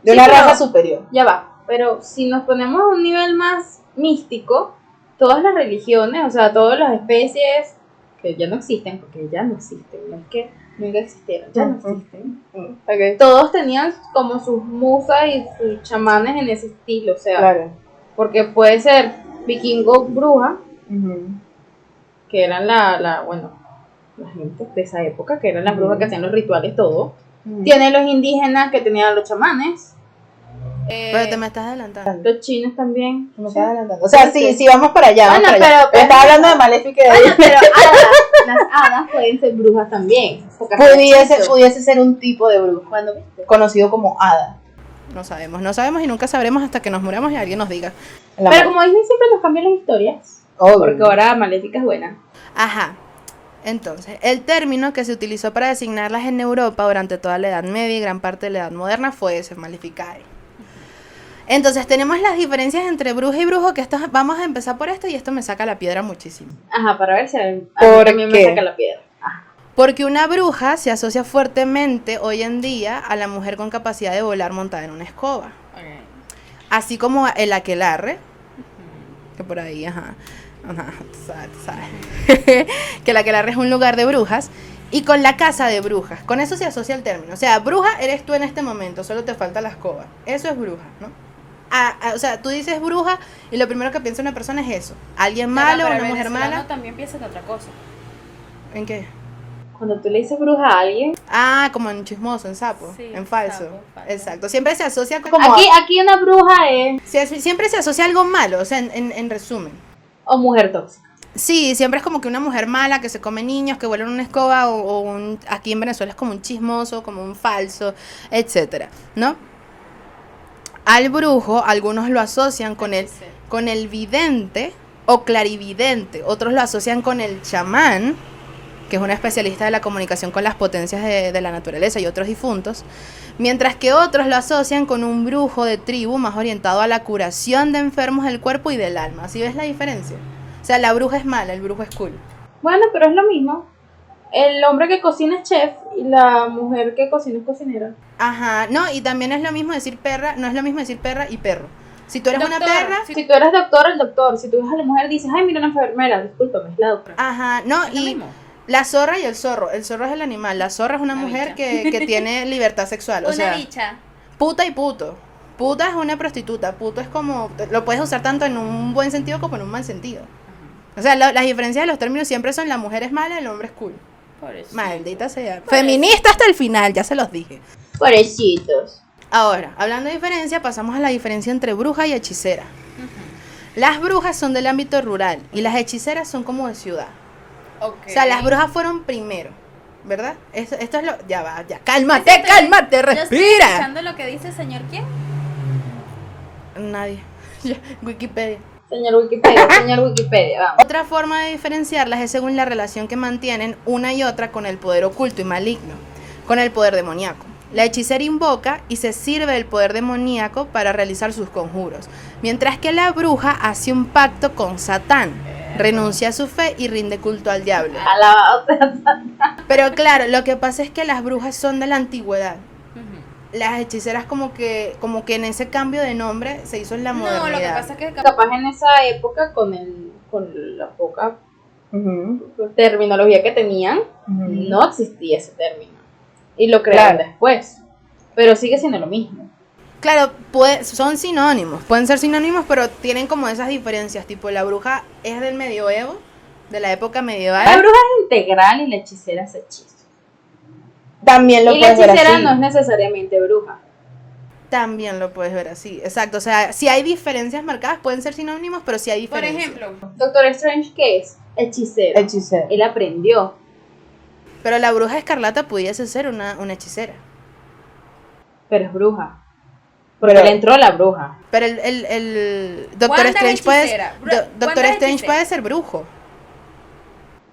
De Sí, una pero- raza superior. Ya va, pero si nos ponemos a un nivel más místico, todas las religiones, o sea, todas las especies que ya no existen, porque ya no existen, no es que nunca existieron, ya no existen. Todos tenían como sus musas y sus chamanes en ese estilo, o sea, Claro. porque puede ser vikingo bruja, que eran la, la, bueno, la gente de esa época, que eran las brujas que hacían los rituales, todo. Tiene los indígenas que tenían los chamanes, Eh, Pero te me estás adelantando. los chinos también. Me estás adelantando. O sea, sí, Sí. sí, vamos para allá. Bueno, vamos para allá. pero- Estaba hablando de Maléfica y de Bueno, pero hadas, las hadas pueden ser brujas también. pudiese, pudiese ser un tipo de bruja. Cuando viste. Conocido como hada. No sabemos, no sabemos y nunca sabremos hasta que nos muramos y alguien nos diga. la Pero como Disney siempre nos cambia las historias. Porque ahora Maléfica es buena. Ajá. Entonces, el término que se utilizó para designarlas en Europa durante toda la Edad Media y gran parte de la Edad Moderna fue ese, maleficae. Entonces, tenemos las diferencias entre bruja y brujo, que esto, vamos a empezar por esto y esto me saca la piedra muchísimo. Ajá, para ver si a mí ¿Por también qué? me saca la piedra. Porque una bruja se asocia fuertemente hoy en día a la mujer con capacidad de volar montada en una escoba. Así como el aquelarre, que por ahí, ajá, ajá, tú sabes, tú sabes. que el aquelarre es un lugar de brujas, y con la casa de brujas. Con eso se asocia el término. O sea, bruja eres tú en este momento, solo te falta la escoba. Eso es bruja, ¿no? Ah, ah, o sea, tú dices bruja y lo primero que piensa una persona es eso. Alguien malo, pero una el mujer mala. también piensa en otra cosa. ¿En qué? Cuando tú le dices bruja a alguien. Ah, como en chismoso, en sapo, Sí, en falso. sapo, falso. Exacto. Siempre se asocia con... Como- Aquí, aquí una bruja es. Sie- Siempre se asocia a algo malo, o sea, en, en- en resumen. O mujer tóxica. Sí, siempre es como que una mujer mala que se come niños, que vuelve una escoba, o, o un, aquí en Venezuela es como un chismoso, como un falso, etcétera, ¿no? Al brujo, algunos lo asocian con el, con el vidente o clarividente, otros lo asocian con el chamán, que es un especialista de la comunicación con las potencias de, de la naturaleza y otros difuntos, mientras que otros lo asocian con un brujo de tribu más orientado a la curación de enfermos del cuerpo y del alma. ¿Así ves la diferencia? O sea, la bruja es mala, el brujo es cool. Bueno, pero es lo mismo. El hombre que cocina es chef y la mujer que cocina es cocinera. Ajá, no, y también es lo mismo decir perra, no es lo mismo decir perra y perro. Si tú eres una Doctor, perra, Si tú eres doctor, el doctor. Si tú ves a la mujer, dices, ay, mira una enfermera. Discúlpame, es la doctora. ajá, no, Es lo y mismo. la zorra y el zorro. El zorro es el animal, la zorra es una Una mujer que, que tiene libertad sexual. O Una sea, bicha. puta y puto. Puta es una prostituta, puto es como, lo puedes usar tanto en un buen sentido como en un mal sentido. O sea, la- las diferencias de los términos siempre son la mujer es mala, el hombre es cool. Maldita sea. Feminista hasta el final, ya se los dije. Pobrecitos. Ahora, hablando de diferencia, pasamos a la diferencia entre bruja y hechicera. Las brujas son del ámbito rural y las hechiceras son como de ciudad. O sea, las brujas fueron primero, ¿verdad? Esto, esto es lo... Ya va, ya. Cálmate, cálmate, Yo estoy respira. escuchando lo que dice el señor quién. Nadie. Wikipedia. Señor Wikipedia, señor Wikipedia, vamos. Otra forma de diferenciarlas es según la relación que mantienen una y otra con el poder oculto y maligno, con el poder demoníaco. La hechicera invoca y se sirve del poder demoníaco para realizar sus conjuros, mientras que la bruja hace un pacto con Satán, renuncia a su fe y rinde culto al diablo. Alabado sea Pero claro, lo que pasa es que las brujas son de la antigüedad. Las hechiceras como que como que en ese cambio de nombre se hizo en la No, modernidad. lo que pasa es que capaz en esa época con el con la poca terminología que tenían no existía ese término y lo crearon Claro. después pero sigue siendo lo mismo Claro, puede- son sinónimos, pueden ser sinónimos, pero tienen como esas diferencias, tipo la bruja es del medioevo, de la época medieval. la bruja es integral y la hechicera es hechizo También lo y la puedes ver hechicera así. no es necesariamente bruja También lo puedes ver así, exacto. O sea, si hay diferencias marcadas, pueden ser sinónimos, pero si hay Por diferencias. ejemplo, Doctor Strange qué es hechicero Hechicero. él aprendió Pero la bruja escarlata pudiese ser una, una hechicera. pero es bruja porque Pero- le entró la bruja Pero el, el, el Doctor Strange puede, hechicera. Do- Doctor Strange hechicera. puede ser brujo.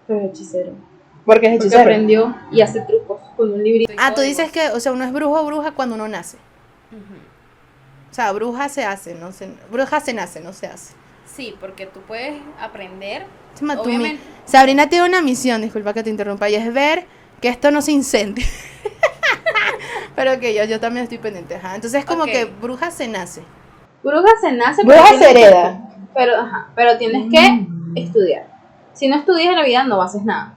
pero es hechicero Porque es porque hechicero. aprendió y hace trucos con un librito Ah, tú dices que, o sea, uno es brujo o bruja cuando uno nace. O sea, bruja se hace, no se, bruja se nace, no se hace. sí, porque tú puedes aprender. Chama, tú mi- Obviamente. Sabrina tiene una misión, disculpa que te interrumpa, y es ver que esto no se incendie. Pero que yo, yo también estoy pendiente. Ajá. Entonces es como que bruja se nace. bruja se nace Bruja pero se tienes que- hereda. pero ajá, pero tienes que estudiar si no estudias en la vida no haces nada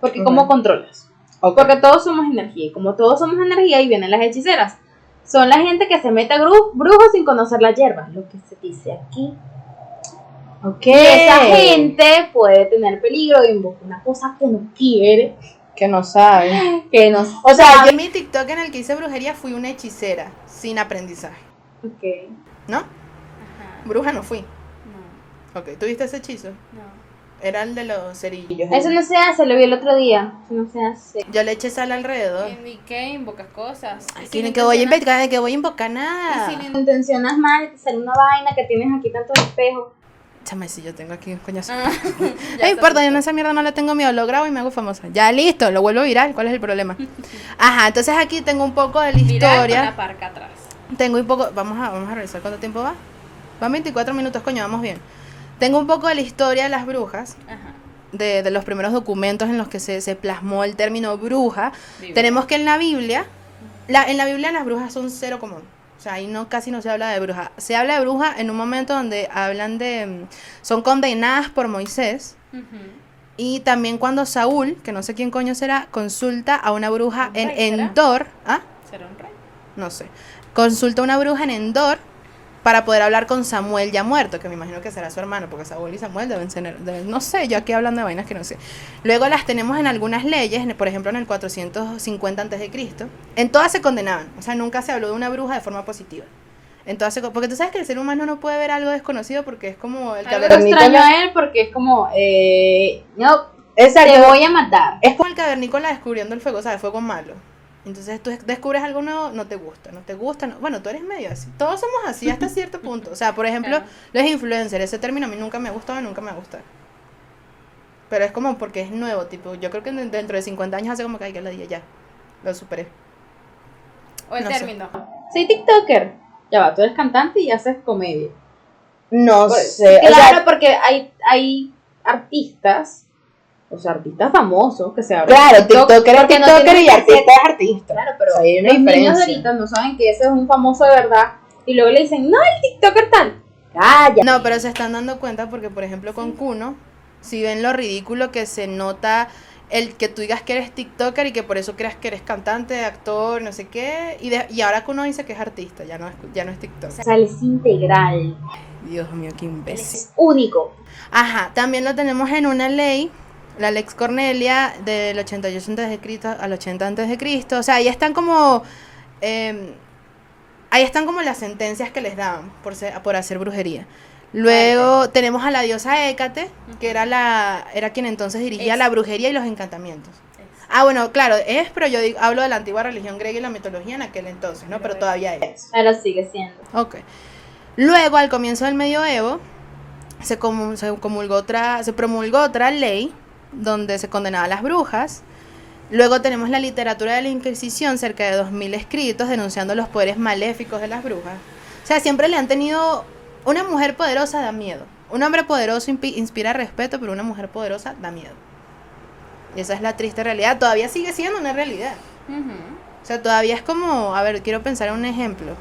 porque cómo Ujú. controlas. Porque todos somos energía. Y como todos somos energía, ahí vienen las hechiceras. Son la gente que se mete a brujos sin conocer la hierba. Lo que se dice aquí. Ok. Y esa gente puede tener peligro de invocar una cosa que no quiere. Que no sabe. Que no O sea, En mi TikTok en el que hice brujería fui una hechicera sin aprendizaje. Ok. ¿No? Ajá. Bruja no fui. No, Ok, ¿tuviste ese hechizo? no. Era el de los cerillos. Eso no se hace, lo vi el otro día. Eso no se hace. Yo le eché sal alrededor. ¿Y qué? Invocas cosas. Ay, que, sin que voy a invocar, que voy a invocar nada. Y sin in- Intencionas mal, te sale una vaina que tienes aquí tantos espejos. Chame, si yo tengo aquí un coñazo. Ah, No importa, yo en esa mierda no le tengo miedo, lo grabo y me hago famosa. Ya listo, lo vuelvo viral, ¿cuál es el problema? Ajá, entonces aquí tengo un poco de la Viral con historia. la parca atrás. Tengo un poco, vamos a, vamos a revisar cuánto tiempo va. Van 24 minutos, coño, vamos bien. Tengo un poco de la historia de las brujas, Ajá. de, de los primeros documentos en los que se, se plasmó el término bruja. Biblia. Tenemos que en la Biblia, la, en la Biblia las brujas son cero común. O sea, ahí no, casi no se habla de bruja. Se habla de bruja en un momento donde hablan de... mm, Son condenadas por Moisés. Y también cuando Saúl, que no sé quién coño será, consulta a una bruja ¿Un en? Endor. ¿Ah? ¿Será un rey? No sé. Consulta a una bruja en Endor para poder hablar con Samuel ya muerto, que me imagino que será su hermano, porque Saúl y Samuel deben ser, deben- no sé, yo aquí hablando de vainas que no sé. Luego las tenemos en algunas leyes, por ejemplo en el 450 a.C. En todas se condenaban, o sea, nunca se habló de una bruja de forma positiva. En todas se porque tú sabes que el ser humano no puede ver algo desconocido porque es como el Cavernícola. extraño a él porque es como, eh, no, Exacto. te voy a matar. es como el cavernícola descubriendo el fuego, ¿sabes? Fuego malo. Entonces tú descubres algo nuevo, no te gusta, no te gusta, no- bueno, tú eres medio así. Todos somos así hasta cierto punto. O sea, por ejemplo, Claro. los influencers, ese término a mí nunca me ha gustado y nunca me va a gustar. Pero es como porque es nuevo, tipo, yo creo que de- dentro de 50 años hace como que hay que la día ya. Lo superé. O el No sé. término. Soy TikToker. Ya va, tú eres cantante y haces comedia. No Pues, sé. o claro, sea, porque hay, hay artistas, o sea, artistas famosos que se abren claro, TikTok, TikToker es no TikToker y artista es artista. Claro, pero O sea, hay una los niños de diferencia. ahorita no saben que ese es un famoso de verdad. Y luego le dicen, no, el TikToker tal. Calla. No, pero se están dando cuenta porque, por ejemplo, con Kuno, si ven lo ridículo que se nota el que tú digas que eres TikToker y que por eso creas que eres cantante, actor, no sé qué, y, de- y ahora Kuno dice que es artista, ya no es, ya no es TikToker. O sea, él es integral. Dios mío, qué Él imbécil. es único. Ajá, también lo tenemos en una ley, la Lex Cornelia del 88 antes de Cristo al 80 antes de Cristo. O sea, ahí están como eh, ahí están como las sentencias que les daban por ser- por hacer brujería. Luego tenemos a la diosa Hécate, que era la era quien entonces dirigía Es. la brujería y los encantamientos. Ah, bueno, claro, es, pero yo digo- hablo de la antigua religión griega y la mitología en aquel entonces, ¿no? Pero todavía es. Pero sigue siendo. Ok. Luego, al comienzo del medioevo, se, comu- se comulgó otra, se promulgó otra ley donde se condenaba a las brujas. Luego tenemos la literatura de la Inquisición, cerca de 2.000 escritos denunciando los poderes maléficos de las brujas. O sea, siempre le han tenido... Una mujer poderosa da miedo. Un hombre poderoso inspira respeto, pero una mujer poderosa da miedo. Y esa es la triste realidad. Todavía sigue siendo una realidad. O sea, todavía es como, a ver, quiero pensar en un ejemplo.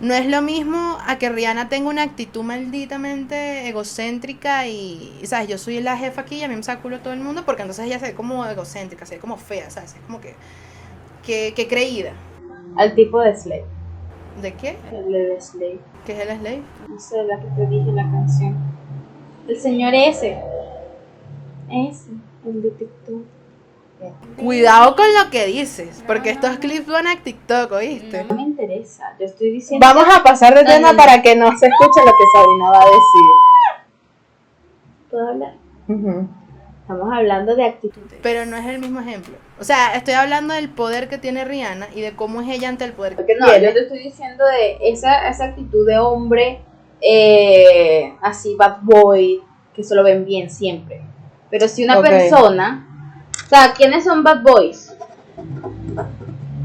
No es lo mismo a que Rihanna tenga una actitud malditamente egocéntrica y, ¿sabes? Yo soy la jefa aquí y a mí me saca culo todo el mundo porque entonces ella se ve como egocéntrica, se ve como fea, ¿sabes? Es como que, que, que creída. Al tipo de Slave. ¿De qué? El de Slave. ¿Qué es el slave? No sé, la que te dije en la canción. El señor ese. Ese. El de TikTok. Cuidado con lo que dices, porque estos clips van a TikTok, ¿oíste? No me interesa. Yo estoy diciendo. Vamos a pasar de tema para que no se escuche lo que Sabrina va a decir. ¿Puedo hablar? Estamos hablando de actitudes. Pero no es el mismo ejemplo. O sea, estoy hablando del poder que tiene Rihanna y de cómo es ella ante el poder que Porque no, Tiene. yo te estoy diciendo de esa, esa actitud de hombre eh, así bad boy, que eso lo ven bien siempre. Pero si una persona, o sea, ¿quiénes son bad boys?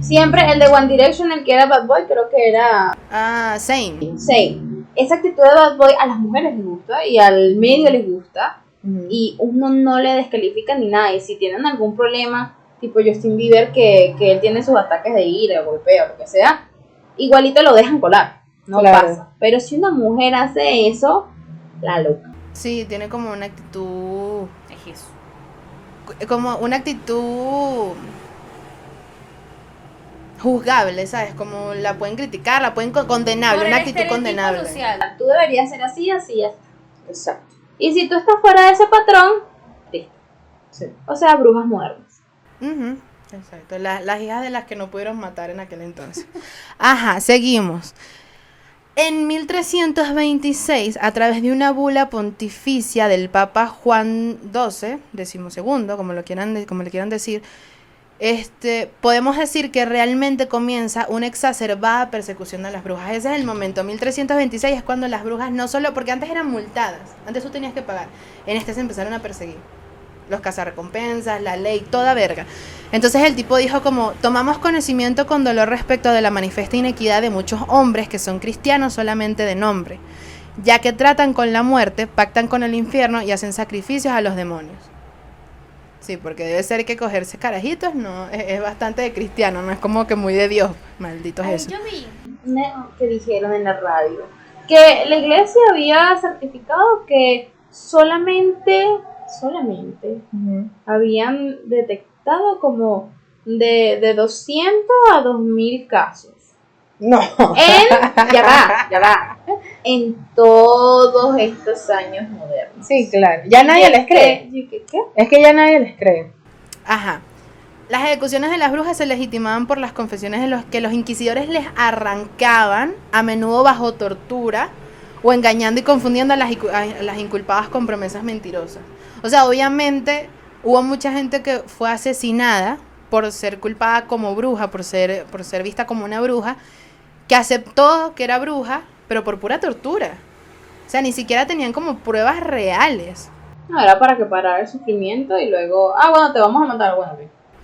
Siempre el de One Direction, el que era bad boy, creo que era Ah, same. Zayn. Esa actitud de bad boy a las mujeres les gusta y al medio les gusta y uno no le descalifica ni nada. Y si tienen algún problema, tipo Justin Bieber, que, que él tiene sus ataques de ira, golpeo, lo que sea, igualito lo dejan colar. No Claro. pasa. Pero si una mujer hace eso, la loca. Sí, tiene como una actitud. Es eso. Como una actitud. juzgable, ¿sabes? Como la pueden criticar, la pueden con- condenable, una actitud condenable. social. Tú deberías ser así, así, ya está. Exacto. Y si tú estás fuera de ese patrón, triste. Sí. O sea, brujas modernas. Ujú, Exacto, la- las hijas de las que no pudieron matar en aquel entonces. Ajá, seguimos. En 1326, a través de una bula pontificia del Papa Juan XII, decimosegundo, como lo quieran, como le quieran decir, este, podemos decir que realmente comienza una exacerbada persecución de las brujas. Ese es el momento. 1326 es cuando las brujas no solo, porque antes eran multadas, antes tú tenías que pagar, en este se empezaron a perseguir. Los cazarrecompensas, la ley, toda verga. Entonces el tipo dijo como, tomamos conocimiento con dolor respecto de la manifiesta inequidad de muchos hombres que son cristianos solamente de nombre, ya que tratan con la muerte, pactan con el infierno y hacen sacrificios a los demonios. Sí, porque debe ser que cogerse carajitos, no, es, es bastante de cristiano, no es como que muy de Dios, malditos eso. yo vi. Que dijeron en la radio que la iglesia había certificado que solamente solamente habían detectado como de, de 200 a 2000 casos No. en ya va ya va en todos estos años modernos Sí, claro. Ya nadie les cree. Es que ya nadie les cree. Ajá. Las ejecuciones de las brujas se legitimaban por las confesiones de los que los inquisidores les arrancaban, a menudo bajo tortura, o engañando y confundiendo a las, a las inculpadas con promesas mentirosas. O sea, obviamente hubo mucha gente que fue asesinada por ser culpada como bruja, por ser, por ser vista como una bruja, que aceptó que era bruja, pero por pura tortura. O sea, ni siquiera tenían como pruebas reales. no era para que parara el sufrimiento y luego ah bueno te vamos a matar bueno.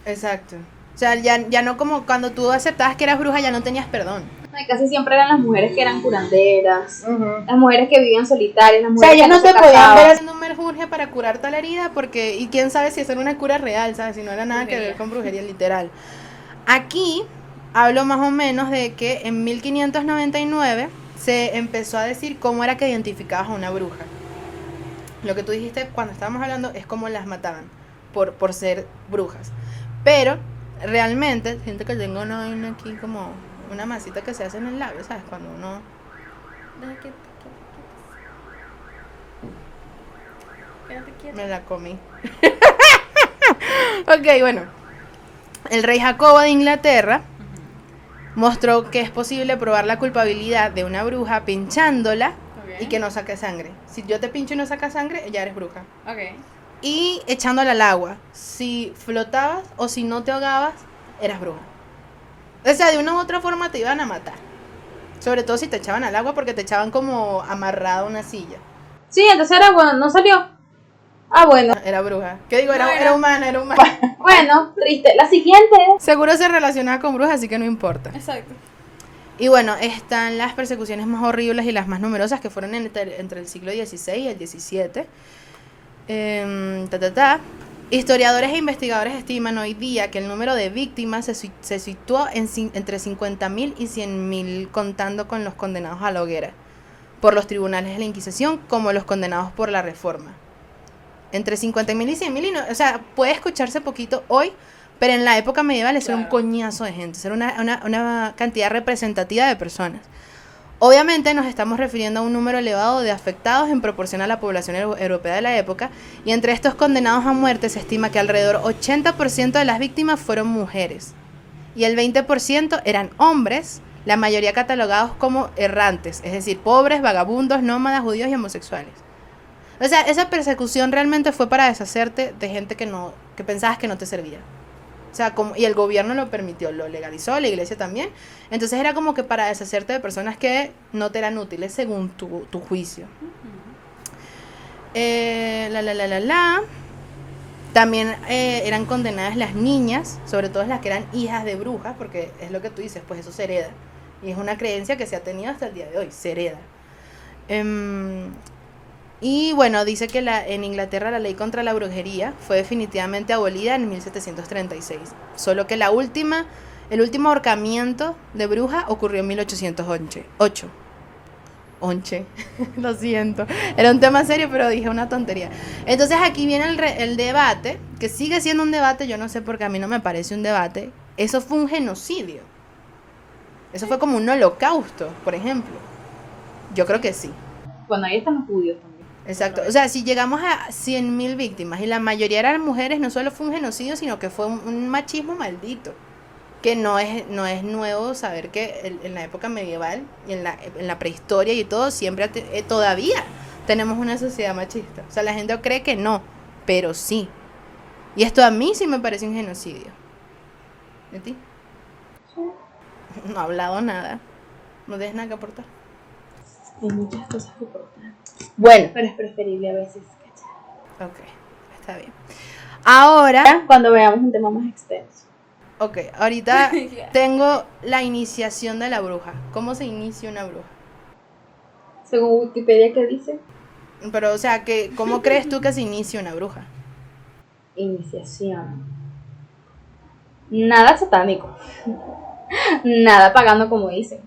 Exacto. O sea, ya, ya no como cuando tú aceptabas que eras bruja, ya no tenías perdón. Casi siempre eran las mujeres que eran curanderas las mujeres que vivían solitarias las O sea, mujeres ellas que no se te podían ver Haciendo un merjurje para curar toda la herida, porque, y quién sabe si eso era una cura real, ¿sabes? Si no era nada que ver con brujería literal. Aquí hablo más o menos de que en 1599 se empezó a decir cómo era que identificabas a una bruja. Lo que tú dijiste cuando estábamos hablando es cómo las mataban por, por ser brujas. Pero realmente, siento que tengo una vaina aquí como una masita que se hace en el labio, ¿sabes? Cuando uno... Me la comí. ok, bueno. El rey Jacobo de Inglaterra mostró que es posible probar la culpabilidad de una bruja pinchándola y que no saque sangre. Si yo te pincho y no sacas sangre, ya eres bruja. Y echándola al agua. Si flotabas o si no te ahogabas, eras bruja. O sea, de una u otra forma te iban a matar. Sobre todo si te echaban al agua porque te echaban como amarrado a una silla. sí entonces era bueno no salió Ah, bueno. Era bruja. ¿Qué digo? Era, No, era era- humana, era humana. Bueno, triste. La siguiente. Seguro se relacionaba con brujas, así que no importa. Exacto. Y bueno, están las persecuciones más horribles y las más numerosas que fueron entre, entre el siglo XVI y el XVII. Em, ta, ta, ta. Historiadores e investigadores estiman hoy día que el número de víctimas se, si- se situó en, entre 50.000 y 100.000 contando con los condenados a la hoguera por los tribunales de la Inquisición como los condenados por la Reforma. Entre 50.000 y 100.000, y no- o sea, puede escucharse poquito hoy, pero en la época medieval eso era un Claro. coñazo de gente, era una, una- una cantidad representativa de personas. Obviamente nos estamos refiriendo a un número elevado de afectados en proporción a la población euro- europea de la época, y entre estos condenados a muerte se estima que alrededor 80% de las víctimas fueron mujeres, y el 20% eran hombres, la mayoría catalogados como errantes, es decir, pobres, vagabundos, nómadas, judíos y homosexuales. O sea, esa persecución realmente fue para deshacerte de gente que no que pensabas que no te servía. O sea, como, y el gobierno lo permitió, lo legalizó, la iglesia también. Entonces era como que para deshacerte de personas que no te eran útiles según tu, tu juicio. Eh, la, la, la, la, la. También eh, eran condenadas las niñas, sobre todo las que eran hijas de brujas, porque es lo que tú dices, pues eso se hereda. Y es una creencia que se ha tenido hasta el día de hoy, se hereda. Em, y bueno, dice que la, en Inglaterra la ley contra la brujería fue definitivamente abolida en 1736. Solo que la última, el último ahorcamiento de bruja ocurrió en 1808. Onche, lo siento. Era un tema serio, pero dije una tontería. Entonces aquí viene el, re- el debate, que sigue siendo un debate, yo no sé por qué a mí no me parece un debate. Eso fue un genocidio. Eso fue como un holocausto, por ejemplo. Yo creo que sí. Bueno, ahí están los judíos también. Exacto. O sea, si llegamos a 100.000 víctimas y la mayoría eran mujeres, no solo fue un genocidio, sino que fue un, un machismo maldito. Que no es, no es nuevo saber que el- en la época medieval y en la, en la prehistoria y todo, siempre eh, todavía tenemos una sociedad machista. O sea, la gente cree que no, pero sí. Y esto a mí sí me parece un genocidio. ¿De ti? No ha hablado nada. No tienes nada que aportar. Hay muchas cosas que cortar. Bueno, Pero es preferible a veces cachar. ok, está bien. Ahora, Cuando veamos un tema más extenso. ok, ahorita tengo la iniciación de la bruja. ¿Cómo se inicia una bruja? Según Wikipedia, ¿qué dice? Pero, o sea, que, ¿cómo crees tú que se inicia una bruja? Iniciación. Nada satánico. Nada pagando como dicen.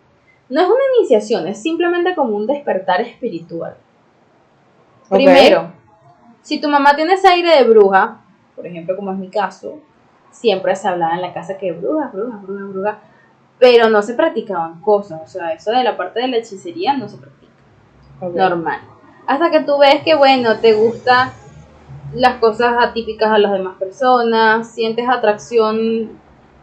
No es una iniciación, es simplemente como un despertar espiritual. Primero, si tu mamá tiene ese aire de bruja, por ejemplo, como es mi caso, siempre se hablaba en la casa que bruja, bruja, bruja, bruja, pero no se practicaban cosas, o sea, eso de la parte de la hechicería no se practica. Normal. Hasta que tú ves que, bueno, te gustan las cosas atípicas a las demás personas, sientes atracción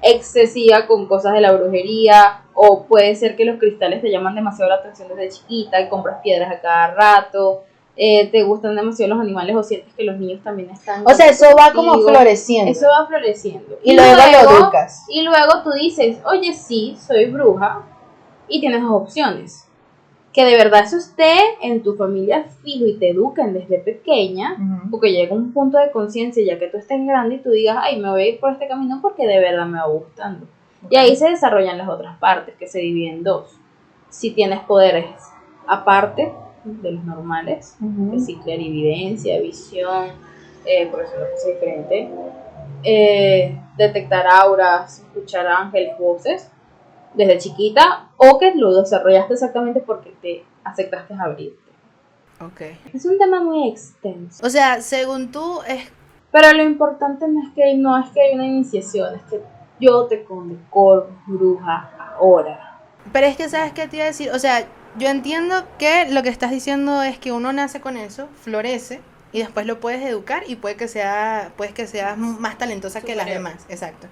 excesiva con cosas de la brujería, o puede ser que los cristales te llaman demasiado la atención desde chiquita y compras piedras a cada rato, eh, te gustan demasiado los animales o sientes que los niños también están... O sea, eso va como floreciendo. Eso va floreciendo. y luego, lo educas. Y luego tú dices, oye, sí, soy bruja. Y tienes dos opciones. Que de verdad eso esté en tu familia fijo y te eduquen desde pequeña. Porque llega un punto de conciencia ya que tú estés grande y tú digas, ay, me voy a ir por este camino porque de verdad me va gustando. Y ahí se desarrollan las otras partes, que se dividen en dos. Si tienes poderes aparte de los normales, Ujú. que sí, clarividencia, visión, eh, por eso es diferente. Eh, detectar auras, escuchar ángeles, voces, desde chiquita, o que lo desarrollaste exactamente porque te aceptaste abrirte. Ok. Es un tema muy extenso. O sea, según tú, es... Pero lo importante no es que no es que hay una iniciación, es que yo te condecoro bruja ahora. Pero es que, ¿sabes qué te iba a decir? O sea, yo entiendo que lo que estás diciendo es que uno nace con eso, florece, y después lo puedes educar y puede que sea, puedes que seas más talentosa que las demás. Exacto.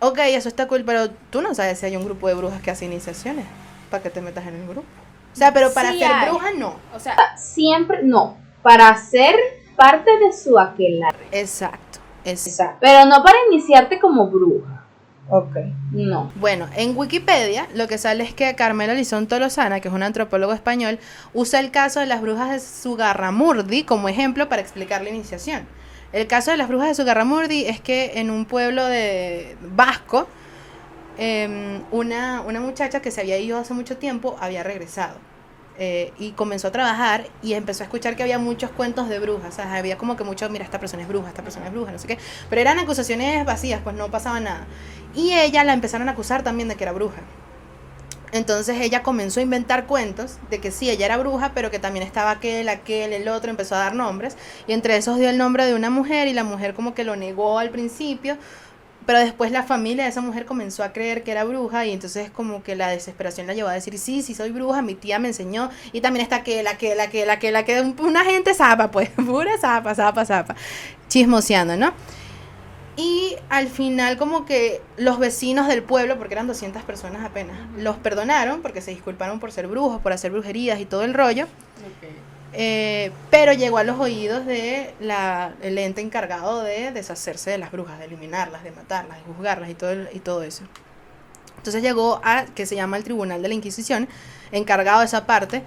Ok, eso está cool, pero tú no sabes si hay un grupo de brujas que hace iniciaciones para que te metas en el grupo. O sea, pero para Sí ser hay. bruja no. O sea, Siempre, no, para ser parte de su aquelarre. Exacto. Exacto. Pero no para iniciarte como bruja. Ok. No. Bueno, en Wikipedia lo que sale es que Carmelo Lizón Tolosana, que es un antropólogo español, usa el caso de las brujas de Sugarramurdi como ejemplo para explicar la iniciación. El caso de las brujas de Sugarramurdi es que en un pueblo de vasco, em, una, una muchacha que se había ido hace mucho tiempo había regresado. eh, y comenzó a trabajar y empezó a escuchar que había muchos cuentos de brujas. O sea, había como que mucho, mira, esta persona es bruja, esta persona es bruja, no sé qué. Pero eran acusaciones vacías, pues no pasaba nada. Y ella la empezaron a acusar también de que era bruja. Entonces ella comenzó a inventar cuentos de que sí, ella era bruja, pero que también estaba aquel, aquel, el otro, empezó a dar nombres. Y entre esos dio el nombre de una mujer y la mujer como que lo negó al principio. Pero después la familia de esa mujer comenzó a creer que era bruja y entonces como que la desesperación la llevó a decir, sí, sí soy bruja, mi tía me enseñó. Y también está aquel, aquel, aquel, aquel, aquel, un- una gente zapa, pues, pura zapa, zapa, zapa. Chismoseando, ¿no? Y al final como que los vecinos del pueblo, porque eran 200 personas apenas, los perdonaron porque se disculparon por ser brujos, por hacer brujerías y todo el rollo. Eh, pero llegó a los oídos de la, el ente encargado de deshacerse de las brujas, de eliminarlas, de matarlas, de juzgarlas y todo, el- y todo eso. Entonces llegó a, que se llama el Tribunal de la Inquisición, encargado de esa parte.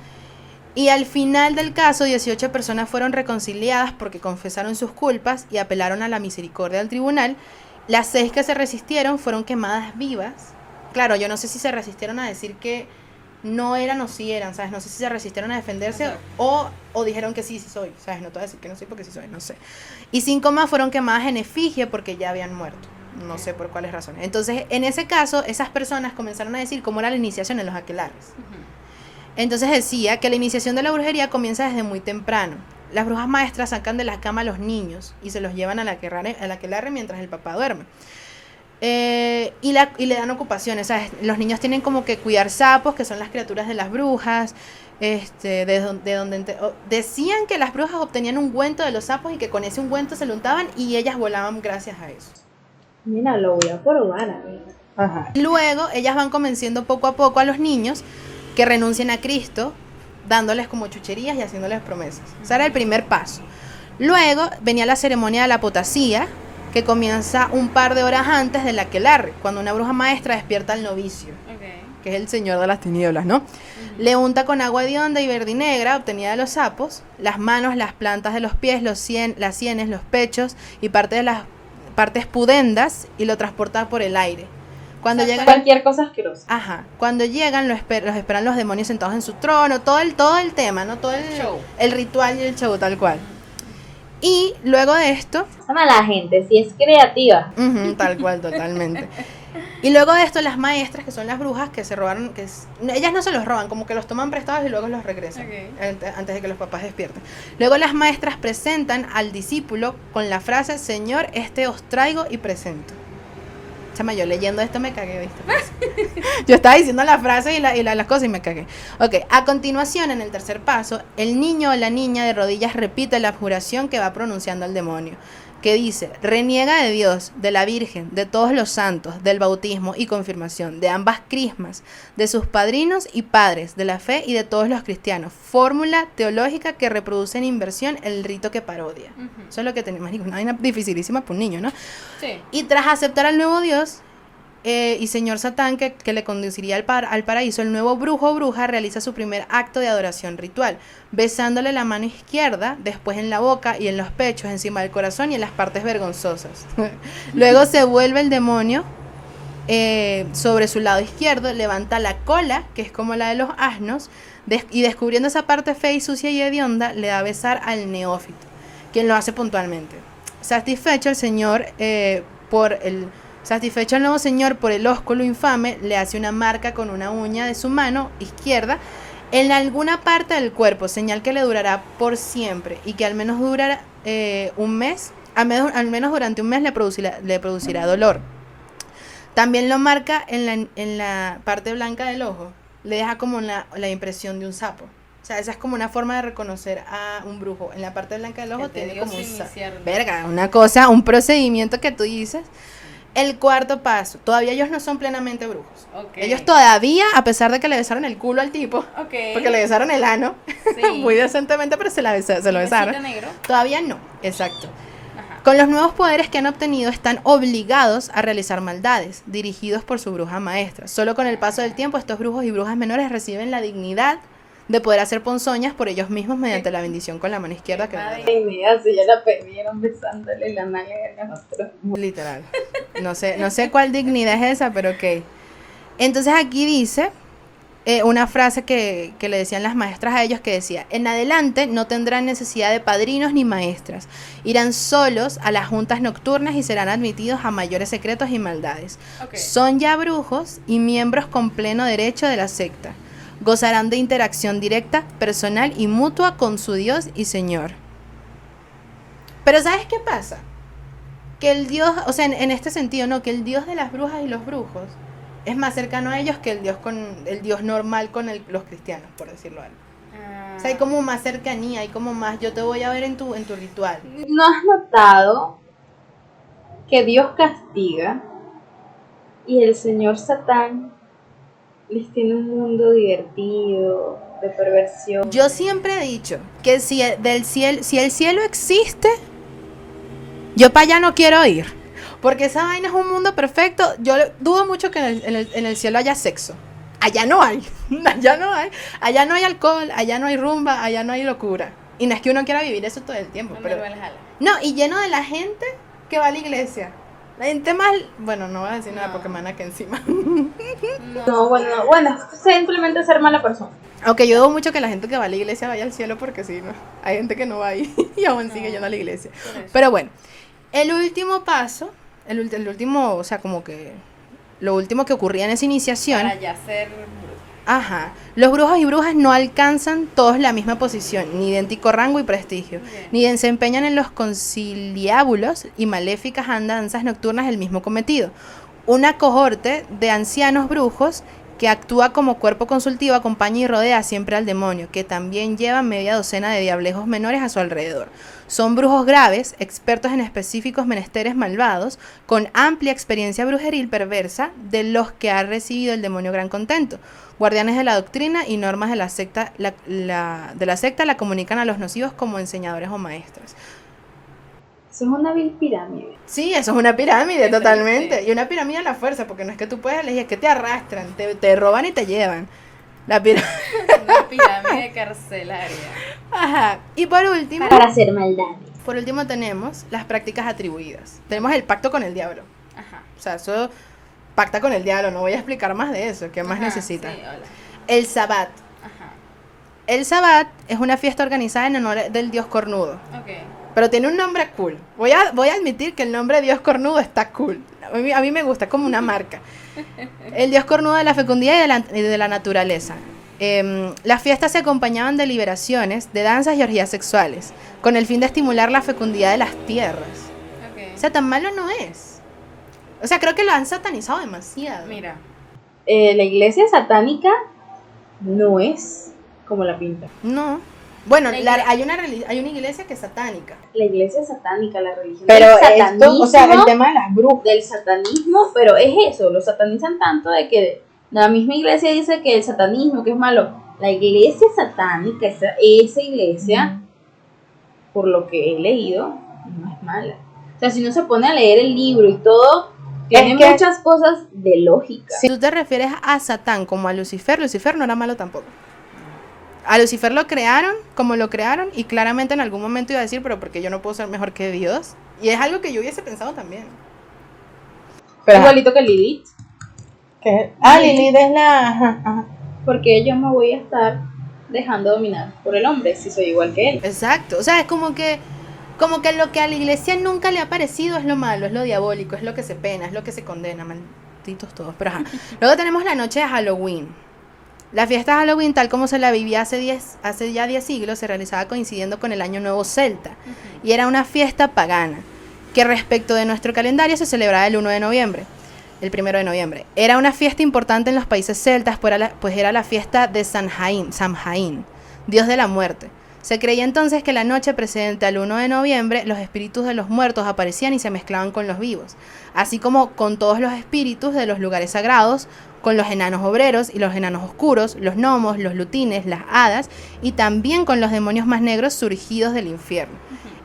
Y al final del caso, 18 personas fueron reconciliadas porque confesaron sus culpas y apelaron a la misericordia del tribunal. Las seis que se resistieron fueron quemadas vivas. Claro, yo no sé si se resistieron a decir que no eran o sí eran, ¿sabes? No sé si se resistieron a defenderse o, o dijeron que sí, sí soy, ¿sabes? No te voy a decir que no soy porque sí soy, no sé. Y cinco más fueron quemadas en efigie porque ya habían muerto. No sé por cuáles razones. Entonces, en ese caso, esas personas comenzaron a decir cómo era la iniciación en los aquelares. Entonces decía que la iniciación de la brujería comienza desde muy temprano. Las brujas maestras sacan de la cama a los niños y se los llevan a la aquelarre, a la aquelarre mientras el papá duerme. Eh, y, la, y le dan ocupaciones. ¿sabes? Los niños tienen como que cuidar sapos, que son las criaturas de las brujas. Este, de, don- de donde decían que las brujas obtenían ungüento de los sapos y que con ese ungüento se lo untaban y ellas volaban gracias a eso. Mira, lo voy a probar, amiga. Ajá. Luego, ellas van convenciendo poco a poco a los niños que renuncien a Cristo, dándoles como chucherías y haciéndoles promesas. Ese era el primer paso. Luego venía la ceremonia de la apotasía, que comienza un par de horas antes de la aquelarre, cuando una bruja maestra despierta al novicio, que es el señor de las tinieblas, ¿no? Le unta con agua hedionda y verdinegra, obtenida de los sapos, las manos, las plantas de los pies, los sien, las sienes, los pechos y parte de las partes pudendas y lo transporta por el aire. Cuando llega Cualquier cosa asquerosa. Ajá, cuando llegan lo esper- los esperan los demonios sentados en su trono, todo el, todo el tema, ¿no? Todo el, Show. el ritual y el show tal cual. Y luego de esto, Ama la gente, si es creativa. ujú, tal cual, totalmente. Y luego de esto, las maestras, que son las brujas, que se robaron, que es- ellas no se los roban, como que los toman prestados y luego los regresan, Ok. ante- antes de que los papás despierten. Luego las maestras presentan al discípulo con la frase, Señor, este os traigo y presento. Chama, yo leyendo esto me cagué, ¿viste? yo estaba diciendo la frase y, la, y la- las cosas y me cagué. Ok, a continuación, en el tercer paso, el niño o la niña de rodillas repite la juración que va pronunciando el demonio, que dice, reniega de Dios, de la Virgen, de todos los santos, del bautismo y confirmación, de ambas crismas, de sus padrinos y padres, de la fe y de todos los cristianos. Fórmula teológica que reproduce en inversión el rito que parodia. Eso es lo que tenemos, una vaina dificilísima para un niño, ¿no? Sí. Y tras aceptar al nuevo Dios eh, y señor Satán que, que le conduciría al, par- al paraíso, el nuevo brujo o bruja realiza su primer acto de adoración ritual, besándole la mano izquierda, después en la boca y en los pechos, encima del corazón y en las partes vergonzosas. Luego se vuelve el demonio eh, sobre su lado izquierdo, levanta la cola, que es como la de los asnos, y descubriendo esa parte fea y sucia y hedionda, le da a besar al neófito, quien lo hace puntualmente. Satisfecho el señor eh, por el satisfecho el nuevo señor por el ósculo infame, le hace una marca con una uña de su mano izquierda en alguna parte del cuerpo, señal que le durará por siempre y que al menos durará eh, un mes, al menos, al menos durante un mes le producirá, le producirá dolor. También lo marca en la, en la parte blanca del ojo, le deja como la, la impresión de un sapo. O sea, esa es como una forma de reconocer a un brujo. En la parte blanca del ojo tiene como un sapo. Verga, una cosa, un procedimiento que tú dices. El cuarto paso, todavía ellos no son plenamente brujos. Ok. Ellos todavía, a pesar de que le besaron el culo al tipo, Ok. porque le besaron el ano, Sí. muy decentemente, pero se, la besa- se lo besaron. negro. Todavía no, exacto. Ajá. Con los nuevos poderes que han obtenido están obligados a realizar maldades, dirigidos por su bruja maestra. Solo con el paso del tiempo estos brujos y brujas menores reciben la dignidad de poder hacer ponzoñas por ellos mismos mediante la bendición con la mano izquierda que Ay, mira, si ya la perdieron besándole la nalga a otro. Literal. No sé, no sé cuál dignidad es esa, pero ok. Entonces aquí dice eh, una frase que, que le decían las maestras a ellos que decía, en adelante no tendrán necesidad de padrinos ni maestras, irán solos a las juntas nocturnas y serán admitidos a mayores secretos y maldades. Ok. Son ya brujos y miembros con pleno derecho de la secta. Gozarán de interacción directa, personal y mutua con su Dios y Señor. Pero ¿sabes qué pasa? Que el Dios, o sea, en, en este sentido, no, que el Dios de las brujas y los brujos es más cercano a ellos que el Dios con el Dios normal con el- los cristianos, por decirlo algo. Ah. O sea, hay como más cercanía, hay como más, yo te voy a ver en tu, en tu ritual. ¿No has notado que Dios castiga y el señor Satán les tiene un mundo divertido, de perversión? Yo siempre he dicho que si el, del cielo, si el cielo existe, yo para allá no quiero ir. Porque esa vaina es un mundo perfecto. Yo dudo mucho que en el, en el- en el cielo haya sexo. Allá no hay. Allá no hay. Allá no hay alcohol, allá no hay rumba, allá no hay locura. Y no es que uno quiera vivir eso todo el tiempo. Pero, no, y lleno de la gente que va a la iglesia. La gente más... Bueno, no voy a decir nada No. porque me van a que encima. No, bueno, bueno, simplemente ser mala persona. Aunque yo dudo mucho que la gente que va a la iglesia vaya al cielo porque sí, ¿no? Hay gente que no va ahí y aún sigue yendo a la iglesia. Pero bueno, el último paso, el, el último, o sea, como que lo último que ocurría en esa iniciación, Para ya ser ajá, los brujos y brujas no alcanzan todos la misma posición, ni idéntico rango y prestigio, Bien. ni desempeñan en los conciliábulos y maléficas andanzas nocturnas el mismo cometido. Una cohorte de ancianos brujos que actúa como cuerpo consultivo acompaña y rodea siempre al demonio, que también lleva media docena de diablejos menores a su alrededor. Son brujos graves, expertos en específicos menesteres malvados, con amplia experiencia brujeril perversa, de los que ha recibido el demonio gran contento. Guardianes de la doctrina y normas de la secta, la- de la secta la comunican a los nocivos como enseñadores o maestros. Eso es una vil pirámide. Sí, eso es una pirámide Qué totalmente. triste. Y una pirámide a la fuerza, porque no es que tú puedes elegir, es que te arrastran, te, te roban y te llevan. La pirámide. Una pirámide carcelaria. Ajá. Y por último, Para hacer maldades. por último tenemos las prácticas atribuidas. Tenemos el pacto con el diablo. Ajá. O sea, eso pacta con el diablo, no voy a explicar más de eso, ¿qué más Ajá? Sí. El sabbat. Ajá. El sabbat es una fiesta organizada en honor del dios cornudo. Ok. Pero tiene un nombre cool. Voy a, voy a admitir que el nombre Dios Cornudo está cool. A mí, a mí me gusta, es como una marca. El Dios Cornudo de la fecundidad y de la, y de la naturaleza. Em, las fiestas se acompañaban de liberaciones, de danzas y orgías sexuales, con el fin de estimular la fecundidad de las tierras. O sea, tan malo no es. O sea, creo que lo han satanizado demasiado. Mira. Eh, la iglesia satánica no es como la pinta. No. Bueno, La hay, una, hay una iglesia que es satánica. La iglesia satánica, la religión Pero esto, o sea, el tema de las brujas. del satanismo, pero es eso, lo satanizan tanto de que la misma iglesia dice que el satanismo, que es malo, la iglesia satánica, esa, esa iglesia, por lo que he leído, no es mala. O sea, si uno se pone a leer el libro y todo, tiene que- muchas cosas de lógica. Si tú te refieres a Satán como a Lucifer, Lucifer no era malo tampoco. A Lucifer lo crearon como lo crearon y claramente en algún momento iba a decir, pero porque yo no puedo ser mejor que Dios. Y es algo que yo hubiese pensado también. Pero, Igualito que Lilith, ah, Lilith es la. ajá, ajá. porque yo me voy a estar dejando dominar por el hombre si soy igual que él. Exacto. O sea, es como que, como que lo que a la iglesia nunca le ha parecido es lo malo, es lo diabólico, es lo que se pena, es lo que se condena. Malditos todos. Pero ajá. Luego tenemos la noche de Halloween. La fiesta de Halloween, tal como se la vivía hace, 10, hace ya 10 siglos, se realizaba coincidiendo con el Año Nuevo Celta. y era una fiesta pagana, que respecto de nuestro calendario se celebraba el 1 de noviembre, el 1 de noviembre. Era una fiesta importante en los países celtas, pues era la, pues era la fiesta de San Jaín, Samhain, dios de la muerte. Se creía entonces que la noche precedente al 1 de noviembre los espíritus de los muertos aparecían y se mezclaban con los vivos, así como con todos los espíritus de los lugares sagrados, con los enanos obreros y los enanos oscuros, los gnomos, los lutines, las hadas y también con los demonios más negros surgidos del infierno.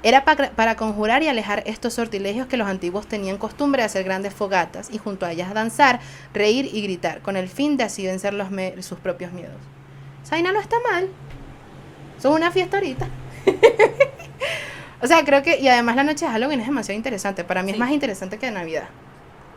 Era pa- para conjurar y alejar estos sortilegios que los antiguos tenían costumbre de hacer grandes fogatas y junto a ellas danzar, reír y gritar, con el fin de así vencer los sus propios miedos. Zaina no está mal. Son una fiesta ahorita. o sea, creo que, y además la noche de Halloween es demasiado interesante. Para mí es más interesante que Navidad.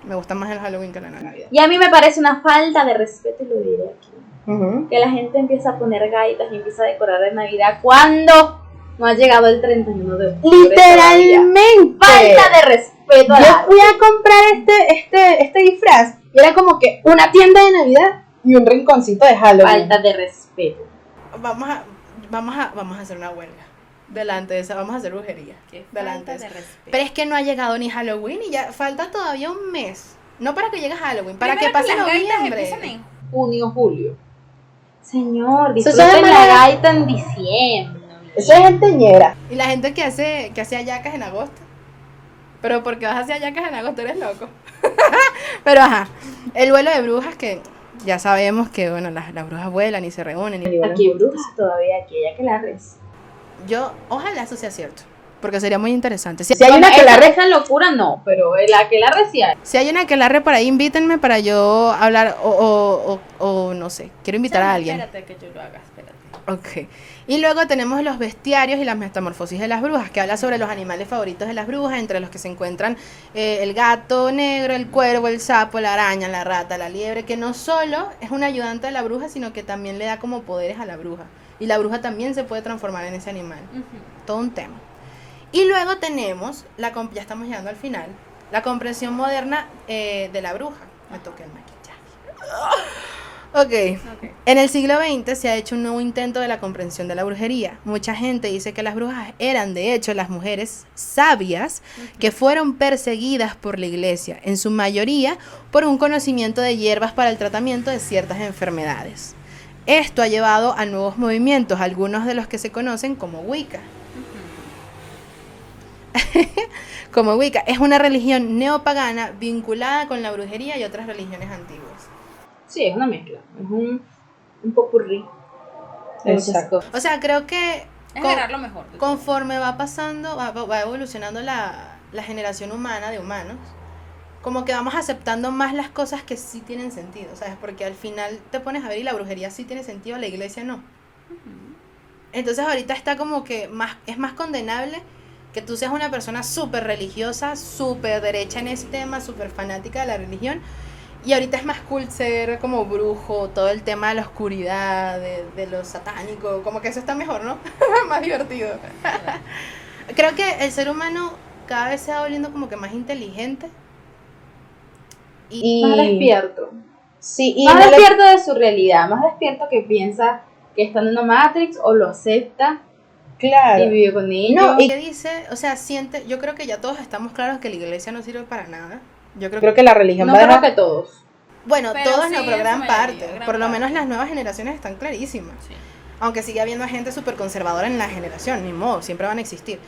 Me gusta más el Halloween que la Navidad. Y a mí me parece una falta de respeto, y lo diré aquí, que la gente empieza a poner gaitas y empieza a decorar de Navidad cuando no ha llegado el 31 de octubre. todavía. Literalmente. Falta de respeto a Yo la fui a comprar este, este, este disfraz y era como que una tienda de Navidad y un rinconcito de Halloween. falta de respeto. Vamos a, vamos a, vamos a hacer una huelga. Delante de esa, vamos a hacer brujería. Qué Delante falta de de respeto. Pero es que no ha llegado ni Halloween y ya falta todavía un mes. No para que llegue Halloween, para Primero que pase las gaitas noviembre. en Junio, julio. Señor, Eso disfruten la gaita en diciembre. Eso es gente ñera. Y la gente que hace, que hace hallacas en agosto. Pero porque vas a hacer hallacas en agosto eres loco. Pero ajá. El vuelo de brujas que ya sabemos que bueno, las, las brujas vuelan y se reúnen. y- Aquí hay brujas todavía, aquí hay que la res. Yo, ojalá eso sea cierto. Porque sería muy interesante. Si, Si hay una que la re- esa locura no, pero la que la sí hay. si hay una que la re por ahí, invítenme para yo hablar o, o, o- o no sé. Quiero invitar a alguien. Espérate que yo lo haga, espérate. Ok. Y luego tenemos los bestiarios y las metamorfosis de las brujas, que habla sobre los animales favoritos de las brujas, entre los que se encuentran eh, el gato negro, el cuervo, el sapo, la araña, la rata, la liebre, que no solo es un ayudante de la bruja, sino que también le da como poderes a la bruja. Y la bruja también se puede transformar en ese animal. Todo un tema. Y luego tenemos, la ya estamos llegando al final, la comprensión moderna eh, de la bruja. Me toqué el maquillaje. Ok. Ok. En el siglo XX se ha hecho un nuevo intento de la comprensión de la brujería. Mucha gente dice que las brujas eran de hecho las mujeres sabias que fueron perseguidas por la iglesia, en su mayoría por un conocimiento de hierbas para el tratamiento de ciertas enfermedades. Esto ha llevado a nuevos movimientos, algunos de los que se conocen como Wicca. Como Wicca es una religión neopagana vinculada con la brujería y otras religiones antiguas. Sí, es una mezcla. Es un, un popurrí. Exacto. O sea, creo que Es con- lo mejor. conforme va pasando, va, va evolucionando la, la generación humana de humanos, como que vamos aceptando más las cosas que sí tienen sentido, ¿sabes? Porque al final te pones a ver y la brujería sí tiene sentido, la iglesia no. Entonces ahorita está como que más, es más condenable que tú seas una persona súper religiosa, súper derecha en ese tema, súper fanática de la religión. Y ahorita es más cool ser como brujo, todo el tema de la oscuridad, de, de lo satánico, como que eso está mejor, ¿no? más divertido. Creo que el ser humano cada vez se va volviendo como que más inteligente. Y, Y- Más despierto. Sí, y más no le- despierto de su realidad. Más despierto que piensa que está en una Matrix o lo acepta y claro. vive con ello. No, y- que dice, o sea, siente, yo creo que ya todos estamos claros que la iglesia no sirve para nada. Yo creo que creo que la religión no va a dejar- que todos. Bueno, Pero todos sí, no, pero gran parte. gran Por lo parte. menos las nuevas generaciones están clarísimas. Sí. Aunque sigue habiendo gente súper conservadora en la generación, ni modo, siempre van a existir.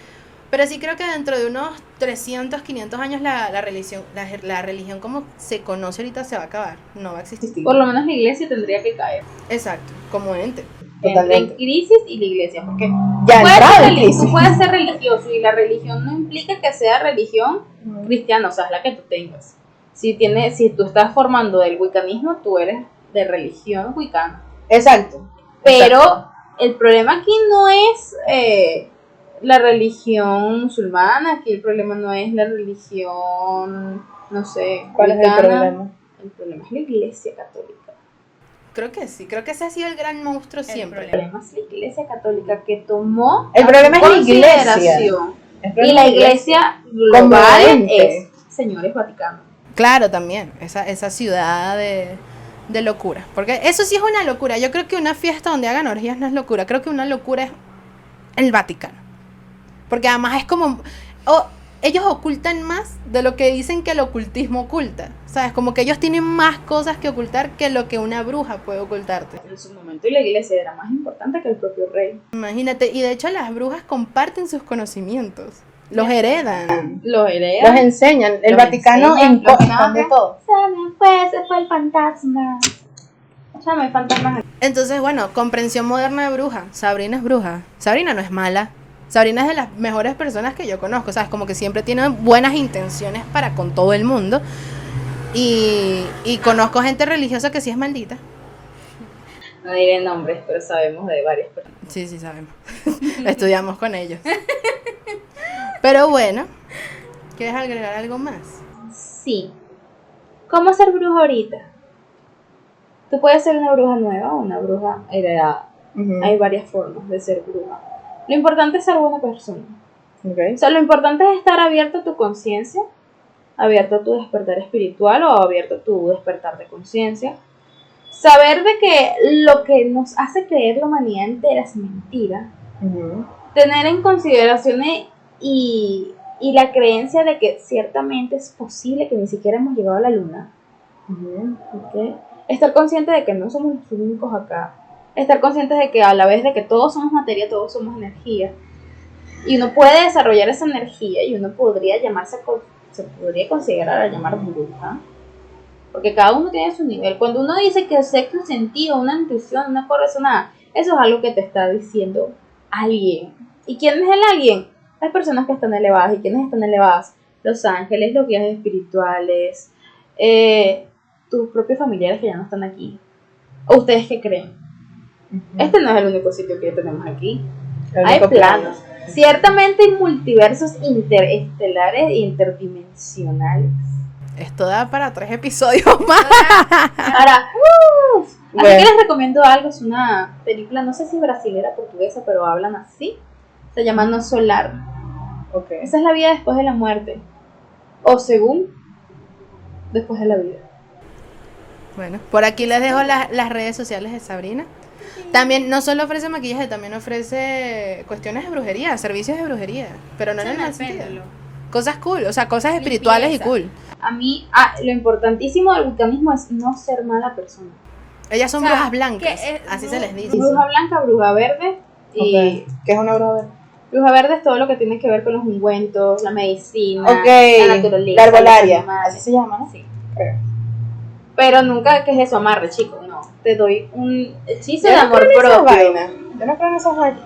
Pero sí creo que dentro de unos 300, 500 años la, la religión, la, la religión como se conoce ahorita se va a acabar, no va a existir. Por lo menos la iglesia tendría que caer. Exacto, como ente. Entre en crisis y la iglesia. Porque Ya puedes ser crisis. tú puedes ser religioso y la religión no implica que sea religión cristiana, o sea, es la que tú tengas. Si, tienes, si tú estás formando del wiccanismo, tú eres de religión wicana. Exacto. Pero el problema aquí no es eh, la religión musulmana, aquí el problema no es la religión, no sé, ¿Cuál es el problema? El problema es la iglesia católica. Creo que sí, creo que ese ha sido el gran monstruo El siempre. El problema es la iglesia católica que tomó El problema es la iglesia. Y la es iglesia global es señores Vaticano. Claro, también, esa, esa ciudad de, de locura. Porque eso sí es una locura. Yo creo que una fiesta donde hagan orgías no es locura. Creo que una locura es el Vaticano. Porque además es como... o ellos ocultan más de lo que dicen que el ocultismo oculta. ¿Sabes? Como que ellos tienen más cosas que ocultar que lo que una bruja puede ocultarte. En su momento la iglesia era más importante que el propio rey. Imagínate, y de hecho las brujas comparten sus conocimientos, los heredan. Los heredan. Los enseñan. El Los Vaticano enseñan, esconde todo. Se me fue, se fue el fantasma. Ya no hay fantasmas. Entonces, bueno, comprensión moderna de bruja. Sabrina es bruja. Sabrina no es mala. Sabrina es de las mejores personas que yo conozco, ¿sabes? Como que siempre tiene buenas intenciones para con todo el mundo. Y, y conozco gente religiosa que sí es maldita. No diré nombres, pero sabemos de varias personas. Sí, sí, sabemos. Estudiamos con ellos. Pero bueno, ¿quieres agregar algo más? Sí. ¿Cómo ser bruja ahorita? Tú puedes ser una bruja nueva o una bruja heredada. Hay varias formas de ser bruja. Lo importante es ser buena persona. O sea, lo importante es estar abierto a tu conciencia, abierto a tu despertar espiritual o abierto a tu despertar de conciencia. Saber de que lo que nos hace creer la humanidad entera es mentira. Tener en consideración y, y, la creencia de que ciertamente es posible que ni siquiera hemos llegado a la luna. ¿ok? Estar consciente de que no somos los únicos acá. Estar conscientes de que a la vez de que todos somos materia, todos somos energía. Y uno puede desarrollar esa energía y uno podría llamarse, se podría considerar a llamar bruja. Porque cada uno tiene su nivel. Cuando uno dice que sexto sentido, una intuición, una corazonada, eso es algo que te está diciendo alguien. ¿Y quién es el alguien? Las personas que están elevadas. ¿Y quiénes están elevadas? Los ángeles, los guías espirituales, eh, tus propios familiares que ya no están aquí. ¿O ustedes qué creen? Este no es el único sitio que tenemos aquí. Hay planos. Ciertamente hay multiversos interestelares e interdimensionales. Esto da para tres episodios más. Ahora, ¡uh! así Bueno. que les recomiendo algo. Es una película, no sé si brasilera, portuguesa, pero hablan así. Se llama No Solar. Ok. Esa es la vida después de la muerte. O según después de la vida. Bueno, por aquí les dejo las- las redes sociales de Sabrina. También no solo ofrece maquillaje, también ofrece cuestiones de brujería, servicios de brujería, pero no en el mal sentido. Cosas cool, o sea, cosas espirituales y cool. A mí, ah, lo importantísimo del bucanismo es no ser mala persona. Ellas son O sea, brujas blancas, que es así se les dice. Bruja blanca, bruja verde. Y Ok. ¿Qué es una bruja verde? bruja verde es todo lo que tiene que ver con los ungüentos, la medicina, la naturaleza. La herbolaria. Así se llama, ¿no? Sí. Ok. Pero nunca que es eso, amarre, chico. No. Te doy un hechizo de amor propio. vainas. Yo no creo en esas vainas.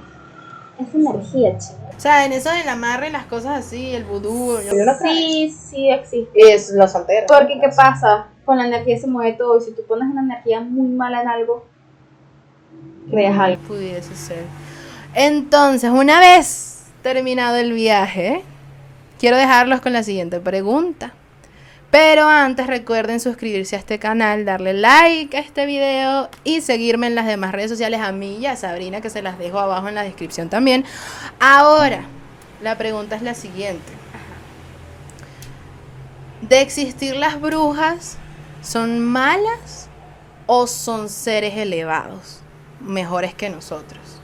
Es energía, chico. O sea, en eso del amarre las cosas así, el vudú. yo- no creo. Sí, sí existe. Y es los solteros. Porque, ¿qué pasa? Con la energía se mueve todo. Y si tú pones una energía muy mala en algo, creas algo. Pudiese ser. Entonces, una vez terminado el viaje, quiero dejarlos con la siguiente pregunta. Pero antes recuerden suscribirse a este canal, darle like a este video y seguirme en las demás redes sociales a mí y a Sabrina que se las dejo abajo en la descripción también. Ahora, la pregunta es la siguiente. ¿De existir las brujas son malas o son seres elevados, mejores que nosotros?